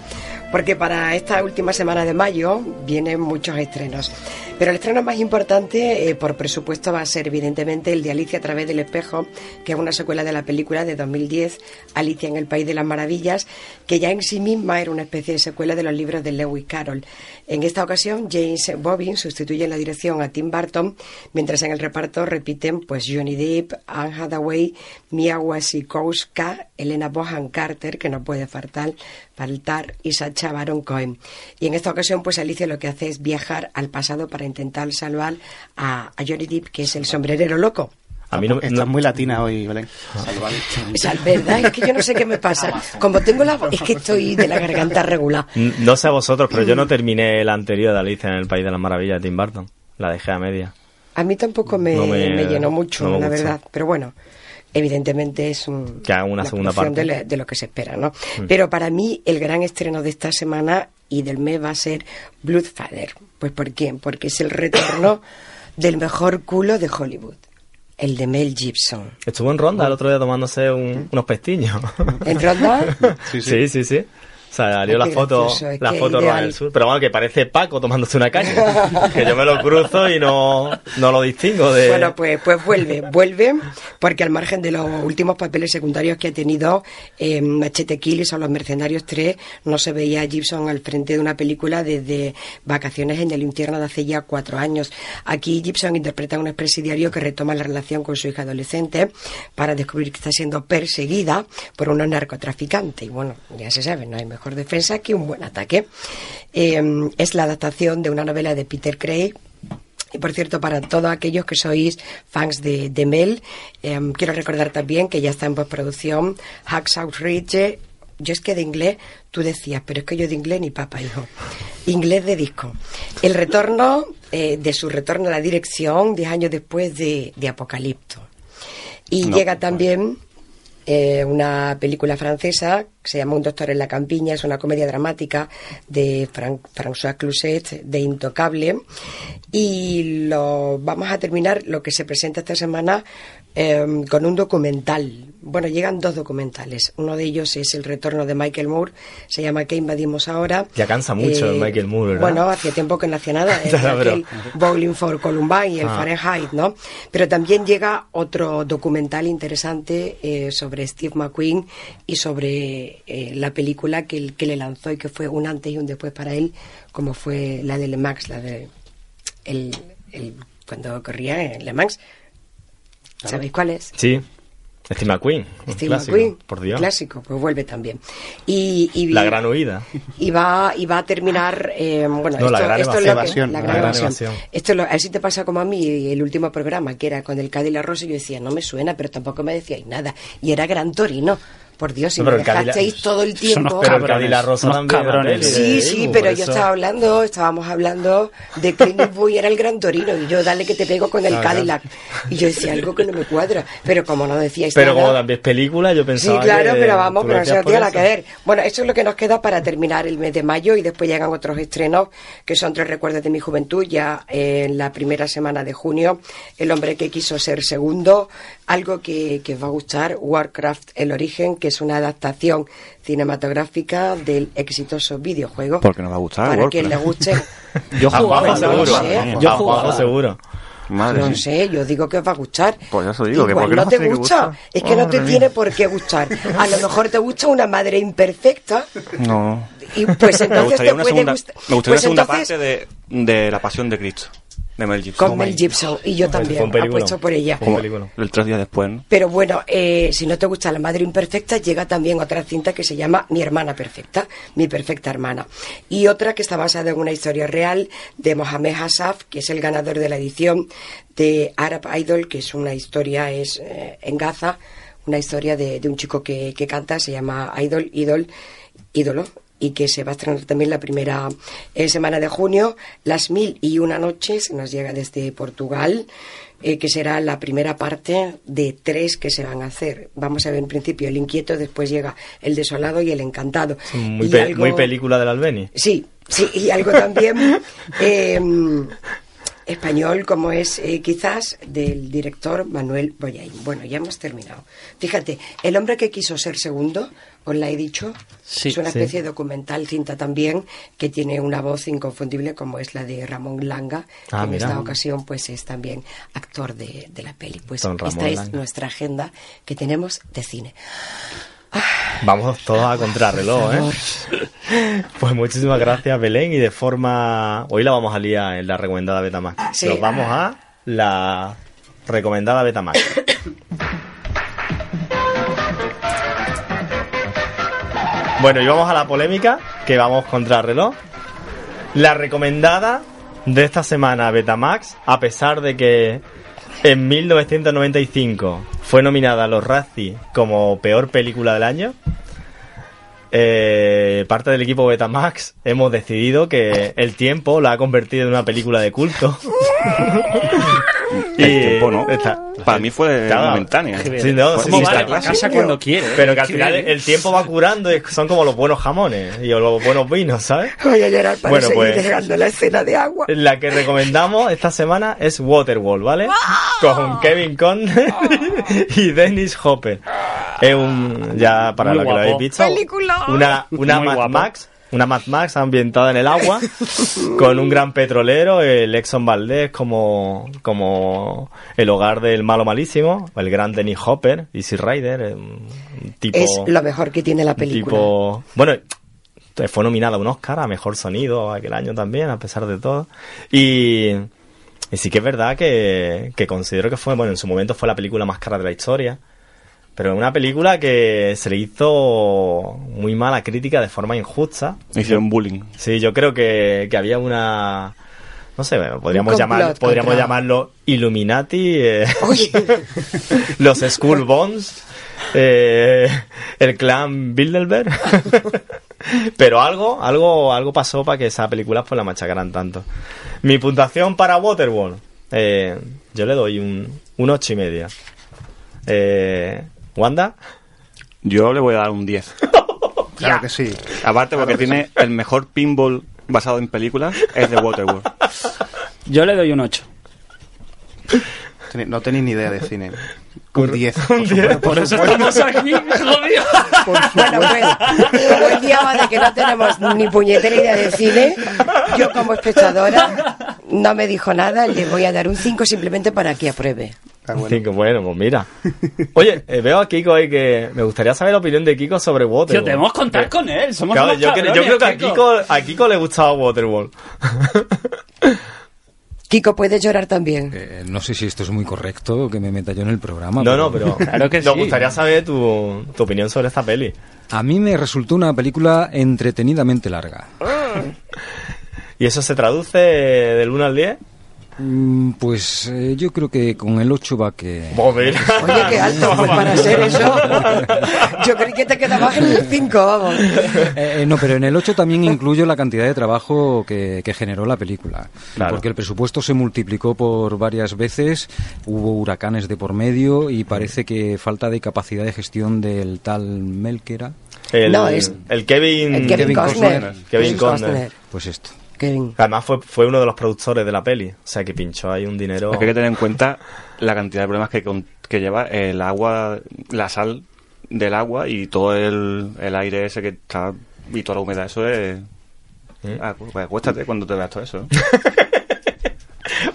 Porque para esta última semana de mayo vienen muchos estrenos. Pero el estreno más importante, eh, por presupuesto, va a ser evidentemente el de Alicia a través del espejo, que es una secuela de la película de 2010, Alicia en el País de las Maravillas, que ya en sí misma era una especie de secuela de los libros de Lewis Carroll. En esta ocasión, James Bobbin sustituye en la dirección a Tim Burton, mientras en el reparto repiten pues Johnny Depp, Anne Hathaway, Mia Wasikowska, Elena Bohan Carter, que no puede faltar, faltar, y Sacha Baron Cohen. Y en esta ocasión, pues Alicia lo que hace es viajar al pasado para intentar salvar a, a Johnny Depp, que es el sombrerero loco. A mí no, Estás no- muy latina hoy, Belén. O sea, verdad es que yo no sé qué me pasa. Como tengo la es que estoy de la garganta regular. no sé a vosotros, pero yo no terminé la anterior de Alicia en el País de las Maravillas de Tim Burton. La dejé a media. A mí tampoco me, No me- me llenó mucho, no me la verdad. Pero bueno, evidentemente es un, Que una la segunda parte. De, lo- de lo que se espera, ¿no? Mm. Pero para mí el gran estreno de esta semana y del mes va a ser Bloodfather. Pues ¿por qué? Porque es el retorno del mejor culo de Hollywood. El de Mel Gibson. Estuvo en ronda el otro día tomándose un- unos pestiños. ¿En ronda? Sí, sí, sí. Salió la foto, la foto. Roa del Sur. Pero bueno, que parece Paco tomándose una caña. que yo me lo cruzo y no, no lo distingo de... Bueno, pues, pues vuelve, vuelve, porque al margen de los últimos papeles secundarios que ha tenido eh, Machete Kills o Los Mercenarios 3, no se veía a Gibson al frente de una película desde Vacaciones en el Infierno de hace ya cuatro años. Aquí Gibson interpreta a un expresidiario que retoma la relación con su hija adolescente para descubrir que está siendo perseguida por unos narcotraficantes. Y bueno, ya se sabe, no hay mejor mejor defensa que un buen ataque. Eh, es la adaptación de una novela de Peter Craig, y por cierto, para todos aquellos que sois fans de, de Mel, eh, quiero recordar también que ya está en postproducción Hacksaw Ridge. Yo es que de inglés, tú decías, pero es que yo de inglés ni papa, hijo. Inglés de disco. El retorno, eh, de su retorno a la dirección, 10 años después de, de Apocalipto. Y No, llega también eh, una película francesa que se llama Un doctor en la campiña, es una comedia dramática de Fran- François Cluzet, de Intocable. Y lo vamos a terminar lo que se presenta esta semana eh, con un documental. Bueno, llegan dos documentales. Uno de ellos es el retorno de Michael Moore, se llama ¿Qué invadimos ahora? Ya cansa mucho el Michael Moore, ¿verdad? Bueno, hacía tiempo que no hacía nada. Bowling for Columbine y el Ah. Fahrenheit, ¿no? Pero también llega otro documental interesante eh, sobre Steve McQueen y sobre eh, la película que, que le lanzó y que fue un antes y un después para él, como fue la de Le Mans, la de el, el- cuando corría en Le Mans. ¿Sabéis cuál es? Sí, Steve McQueen. Steve clásico, McQueen, por Dios. clásico, pues vuelve también. Y, y- La gran huida. y va y va a terminar eh, bueno No, la esto, gran esto es lo que- la la gran gran evasión. evasión. esto es lo, a ver si te pasa como a mí el último programa que era con el Cádiz la Rosa yo decía no me suena pero tampoco me decíais nada y era Gran Torino por Dios si No, me dejasteis todo el tiempo Pero el cabrones, Rosa también. cabrones. Sí, sí, Ibu, pero yo eso- estaba hablando, estábamos hablando de Clint Eastwood era el Gran Torino y yo dale que te pego con el Ah, claro. Cadillac y yo decía algo que no me cuadra, pero como no decíais Pero nada, como también es película, yo Sí, pensaba claro, que pero vamos, pero no se tiene nada que ver. Bueno, eso es lo que nos queda para terminar el mes de mayo y después llegan otros estrenos que son tres recuerdos de mi juventud. Ya en la primera semana de junio, El hombre que quiso ser segundo, algo que, que os va a gustar, Warcraft El origen, que es una adaptación cinematográfica del exitoso videojuego. Porque nos va a gustar Para Warcraft. quien le guste. Yo jugaba, no seguro. sé. Yo a Juanjo seguro. Madre No sé, yo digo que os va a gustar. Pues ya se lo digo, que Igual ¿por qué no te gusta. Es que no te tiene por qué gustar. A lo mejor te gusta una madre imperfecta No. y pues Me entonces gustaría te una puede segunda, gustar. me gustaría Pues una segunda entonces, parte de, de La Pasión de Cristo, de Mel Gibson. con Mel Gibson y yo Fue un también apuesto por ella. Fue un película. El tres días después, ¿no? Pero bueno, eh, si no te gusta La Madre Imperfecta, llega también otra cinta que se llama Mi Hermana Perfecta, Mi Perfecta Hermana. Y otra que está basada en una historia real de Mohamed Hassaf, que es el ganador de la edición de Arab Idol, que es una historia, es eh, en Gaza, una historia de, de un chico que, que canta, se llama Idol, Idol, Ídolo, y que se va a estrenar también la primera eh, semana de junio, Las Mil y Una Noches, nos llega desde Portugal, eh, que será la primera parte de tres que se van a hacer. Vamos a ver en principio El Inquieto, después llega El Desolado y El Encantado. Muy, pe- algo- muy película del Albeni. Sí, sí, y algo también eh, español como es eh, quizás del director Manuel Boyain. Bueno, ya hemos terminado. Fíjate, El hombre que quiso ser segundo, os la he dicho, Sí, es una sí. especie de documental, cinta también, que tiene una voz inconfundible como es la de Ramón Langa, que Ah, en mira. esta ocasión pues es también actor de, de la peli. Pues esta es nuestra agenda que tenemos de cine. Vamos todos a contrarreloj, ¿eh? Pues muchísimas gracias, Belén. Y de forma. Hoy la vamos a liar en la recomendada Betamax. Sí. Nos vamos a la recomendada Betamax. Bueno, y vamos a la polémica, que vamos contra reloj. La recomendada de esta semana Betamax, a pesar de que en 1995 fue nominada a los Razzie como peor película del año, eh, parte del equipo Betamax hemos decidido que el tiempo la ha convertido en una película de culto. El tiempo, ¿no? está- Para mí fue Claro. momentánea. Sí, no, sí, ¿Cómo sí, vale casa cuando quiere? ¿eh? Pero que al final bien, el tiempo va curando y son como los buenos jamones y los buenos vinos, ¿sabes? Voy a llorar para Bueno, seguir pues- la escena de agua. La que recomendamos esta semana es Waterworld, ¿vale? Con Kevin Conner y Dennis Hopper. Es un, ya para Muy lo que lo habéis visto, una, una Muy Mad guapo. Max, una Mad Max ambientada en el agua, con un gran petrolero, el Exxon Valdez como, como el hogar del malo malísimo, el gran Dennis Hopper, Easy Rider, eh, un tipo... Es lo mejor que tiene la película. tipo- bueno, fue nominada a un Oscar a Mejor Sonido aquel año también, a pesar de todo. Y, y sí que es verdad que, que considero que fue, bueno, en su momento fue la película más cara de la historia. Pero una película que se le hizo muy mala crítica de forma injusta. Hicieron bullying. Sí, yo creo que, que había una... No sé, podríamos, llamar, podríamos contra- llamarlo Illuminati, eh, Oye, los Skull Bones, eh, el clan Bilderberg. Pero algo, algo, algo pasó para que esa película pues la machacaran tanto. Mi puntuación para Waterworld, eh, yo le doy un, un ocho y media. ¿Wanda? Yo le voy a dar un 10. Claro que sí. Aparte porque tiene el mejor pinball basado en películas, es de Waterworld. Yo le doy un 8. Teni- No tenéis ni idea de cine. Un 10. Por eso estamos aquí, jodido. bueno, pues, como el día de que no tenemos ni puñetera idea de cine, yo como espectadora no me dijo nada, le voy a dar un 5 simplemente para que apruebe. Está bueno. Cinco, bueno, pues mira. Oye, eh, veo a Kiko ahí que me gustaría saber la opinión de Kiko sobre Tío, Waterworld. debemos contar con él. Somos Claro, unos yo, creo- yo creo que a cabrones, Kiko, a Kiko le gustaba Waterworld. Kiko puede llorar también. Eh, no sé si esto es muy correcto que me meta yo en el programa. No, no, pero Claro que nos sí. gustaría saber tu, tu opinión sobre esta peli. A mí me resultó una película entretenidamente larga. ¿Y eso se traduce del 1 al 10? Mm, Pues eh, yo creo que con el 8 va que... Mira. Oye, qué alto, pues para ser eso. Yo creí que te quedabas en el 5, vamos. Eh, eh, no, pero en el 8 también incluyo la cantidad de trabajo que, que generó la película. Claro. Porque el presupuesto se multiplicó por varias veces, hubo huracanes de por medio y parece que falta de capacidad de gestión del tal Melkera. El, No, es- el Kevin, El Kevin Kevin Costner. Costner. Kevin Costner. Pues esto. Kevin. Además fue, fue uno de los productores de la peli. O sea que pinchó ahí un dinero. Es que hay que tener en cuenta la cantidad de problemas que, con- que lleva el agua, la sal del agua y todo el, el aire ese que está y toda la humedad. Eso es. Ah, pues acuéstate cuando te veas todo eso.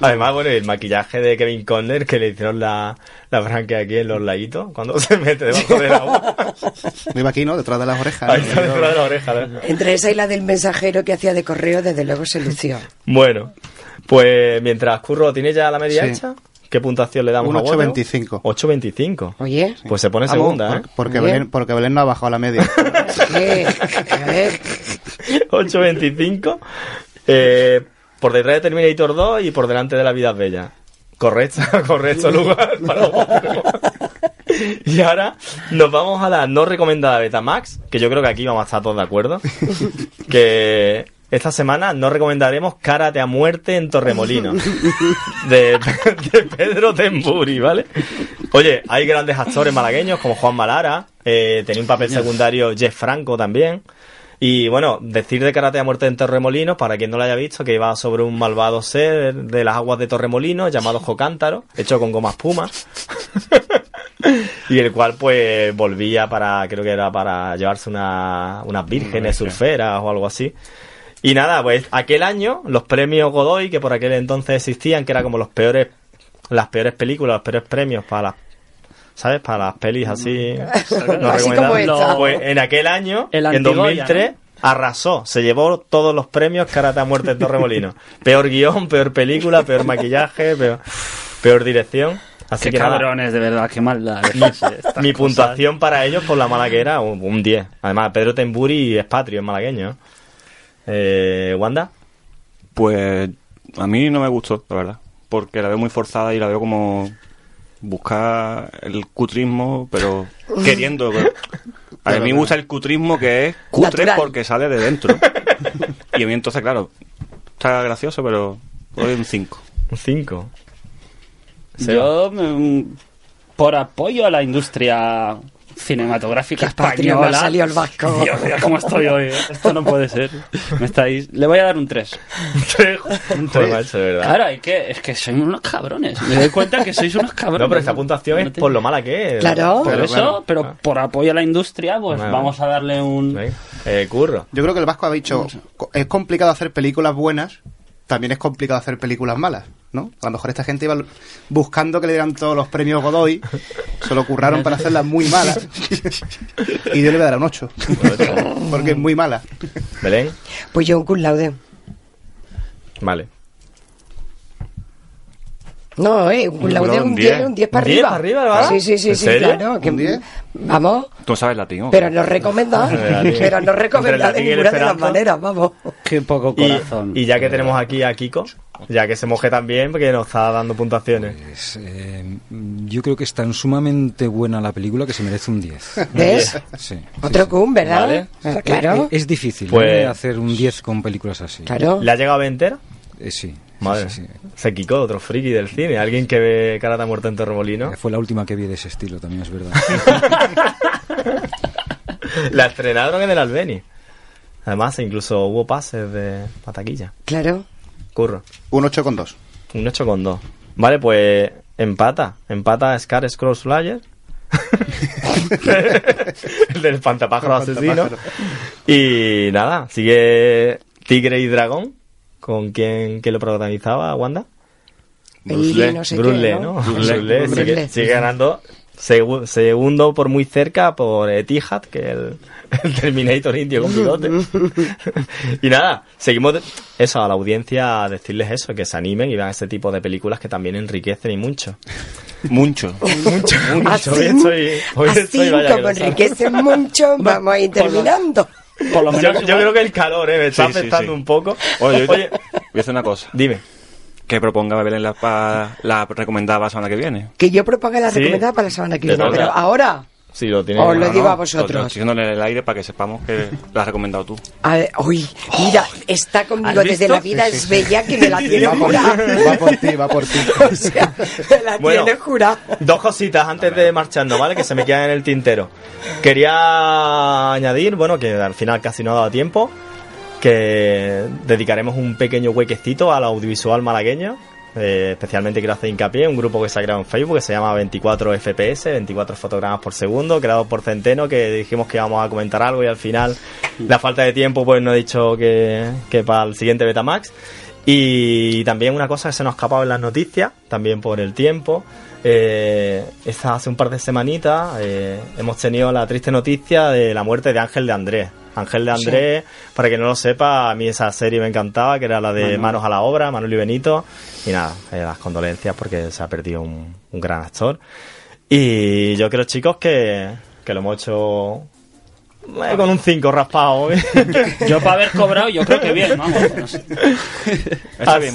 Además, bueno, y el maquillaje de Kevin Conner que le hicieron la, la franquia aquí en los laguitos cuando se mete debajo del agua. Vive aquí, ¿no? Detrás de las orejas. Ahí está detrás de la oreja. ¿no? Entre esa y la del mensajero que hacía de correo, desde luego se lució. Bueno, pues mientras Curro tiene ya la media Sí. hecha, ¿qué puntuación le damos Un a Waterworld? 8.25. 8.25. Oye, Pues se pone Vamos, segunda, ¿eh? por- Porque. Belén, porque Belén no ha bajado la media. ¿qué? A ver, 8.25. Eh, por detrás de Terminator 2 y por delante de La Vida Bella. Correcto, correcto lugar para. Y ahora nos vamos a la no recomendada Betamax, que yo creo que aquí vamos a estar todos de acuerdo. Que esta semana no recomendaremos Karate a muerte en Torremolinos. De, de Pedro Temburi, ¿vale? Oye, hay grandes actores malagueños como Juan Malara, eh, tenía un papel secundario Jeff Franco también. Y bueno, decir de Karate a muerte en Torremolinos, para quien no lo haya visto, que iba sobre un malvado ser de las aguas de Torremolinos llamado Jocántaro, hecho con goma espuma. y el cual pues volvía para, creo que era para llevarse una, unas vírgenes surferas o algo así. Y nada, pues aquel año los premios Godoy, que por aquel entonces existían, que era como los peores, las peores películas, los peores premios para las, ¿sabes? Para las pelis así. no Así como recomendables. esta. Pues en aquel año, El en Antigoya, 2003, arrasó, se llevó todos los premios Karate a muerte en Torremolinos. peor guion, peor película, peor maquillaje, peor, peor dirección. Así Qué que nada, cabrones, de verdad, qué maldad. mi puntuación para ellos por la mala que era, un, un 10. Además, Pedro Temburi es patrio, es malagueño. ¿eh? Eh, ¿Wanda? Pues a mí no me gustó, la verdad. Porque la veo muy forzada y la veo como buscar el cutrismo, pero queriendo. pero- A mí me gusta el cutrismo que es cutre Natural. porque sale de dentro. Y a mí entonces, claro, está gracioso, pero doy un 5. Un 5. Yo, mm, por apoyo a la industria cinematográfica me española. salido el vasco. Dios mío, cómo estoy hoy. Esto no puede ser. Me estáis... Le voy a dar un 3. Joder, macho, de verdad. Claro, hay que, es que sois unos cabrones. Me doy cuenta que sois unos cabrones. No, pero esta puntuación No es por lo mala que es. Claro. Por Pero eso, bueno, pero ah, por apoyo a la industria, pues Vale, vamos a darle un... Eh, curro. Yo creo que el Vasco ha dicho, es complicado hacer películas buenas, también es complicado hacer películas malas, ¿no? A lo mejor esta gente iba buscando que le dieran todos los premios Godoy, se lo curraron para hacerlas muy malas, y yo le voy a dar un 8, porque es muy mala. Belén. Pues yo un cum laude. Vale. No, eh, un laude Película, un un 10, 10. un 10 para ¿Un 10 arriba. para arriba, ¿verdad? Sí, sí, sí, ¿En sí, claro. que- ¿Un 10? Vamos, ¿Tú sabes latín? pero no recomendado, pero no recomendado de y ninguna de las maneras, vamos. Qué poco Y, corazón. y ya que tenemos aquí a Kiko, ya que se moje también, porque nos está dando puntuaciones. Pues, eh, yo creo que es tan sumamente buena la película que se merece un 10. ¿Ves? Sí. Otro cum, ¿verdad? Vale. Ah, Claro, Es, es difícil Pues- ¿eh? hacer un 10 con películas así. claro. ¿Le ha llegado a entera? Eh, sí. Madre, sí, sí. se Kiko, otro friki del cine, alguien que ve Karata muerto en Torremolino. Eh, Fue la última que vi de ese estilo, también es verdad. La estrenaron en el Albeni. Además, incluso hubo pases de pataquilla. Claro. Curro. Un 8,2. Un 8 con 2. Vale, pues empata. Empata Scar Scroll Slayer. el del espantapájaro asesino. Y nada, sigue Tigre y Dragón. ¿Con quién, quién lo protagonizaba, Wanda? Lee. no sé Bruce qué, Lee, ¿no? sigue, sigue ganando segu- segundo por muy cerca por Etihad, que es el, el Terminator indio con bigote. y nada, seguimos eso a la audiencia a decirles eso, que se animen y vean ese tipo de películas que también enriquecen y mucho. Mucho. Mucho, mucho. Así, Hoy estoy, hoy así estoy, vaya que como lo sabe. enriquece mucho, vamos a ir terminando. Por lo Yo, menos yo creo que el calor eh, me está Sí, afectando sí. un poco. Oye, Oye, voy a hacer una cosa. dime. Que proponga Belén la, pa- la recomendada para la semana que viene. Que yo proponga la Sí. recomendada para la semana que viene. Pero ahora, Si lo tiene. os lo digo no, a vosotros. estoy en el aire para que sepamos que la has recomendado tú. A ver, uy, mira, está conmigo ¿Has desde visto? la vida, es bella que me la tiene Va por ti, jurada. va por ti, va por ti. O sea, me la Bueno. tiene jurada. Dos cositas antes de marcharnos, ¿vale? Que se me quedan en el tintero. Quería añadir, bueno, que al final casi no ha dado tiempo, que dedicaremos un pequeño huequecito al audiovisual malagueño. Eh, especialmente quiero hacer hincapié un grupo que se ha creado en Facebook que se llama 24 FPS, 24 fotogramas por segundo, creado por Centeno, que dijimos que íbamos a comentar algo y al final la falta de tiempo pues no he dicho que, que para el siguiente Betamax. Y también una cosa que se nos ha escapado en las noticias, también por el tiempo. Eh, esta hace un par de semanitas eh, hemos tenido la triste noticia de la muerte de Ángel de Andrés. Ángel de Andrés, para que no lo sepa, a mí esa serie me encantaba, que era la de Manos a la Obra, Manuel y Benito. Y nada, eh, las condolencias porque se ha perdido un, un gran actor. Y yo creo, chicos, que, que lo hemos hecho eh, con un 5 raspado. ¿eh? yo para haber cobrado, yo creo que bien, vamos. no sé. Está bien.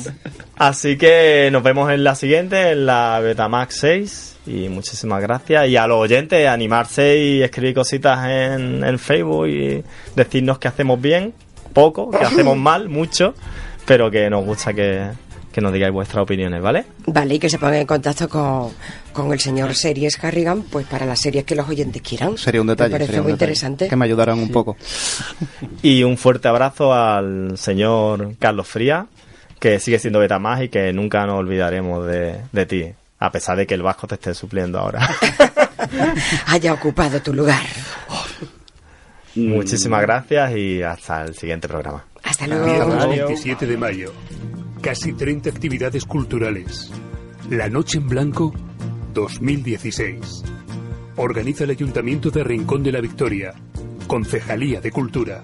Así que nos vemos en la siguiente, en la Betamax 6. Y muchísimas gracias. Y a los oyentes, animarse y escribir cositas en, en Facebook y decirnos que hacemos bien, poco, que hacemos mal, mucho, pero que nos gusta que, que nos digáis vuestras opiniones, ¿vale? Vale, y que se pongan en contacto con, con el señor Series Carrigan, pues para las series que los oyentes quieran. Sería un detalle. Me parece sería muy detalle. interesante. Que me ayudaran un poco. Y un fuerte abrazo al señor Carlos Fría, que sigue siendo Betamax y que nunca nos olvidaremos de, de ti, a pesar de que el Vasco te esté supliendo ahora. Haya ocupado tu lugar. Muchísimas gracias y hasta el siguiente programa. Hasta luego. Viernes Adiós. 27 de mayo. Casi 30 actividades culturales. La Noche en Blanco 2016. Organiza el Ayuntamiento de Rincón de la Victoria. Concejalía de Cultura.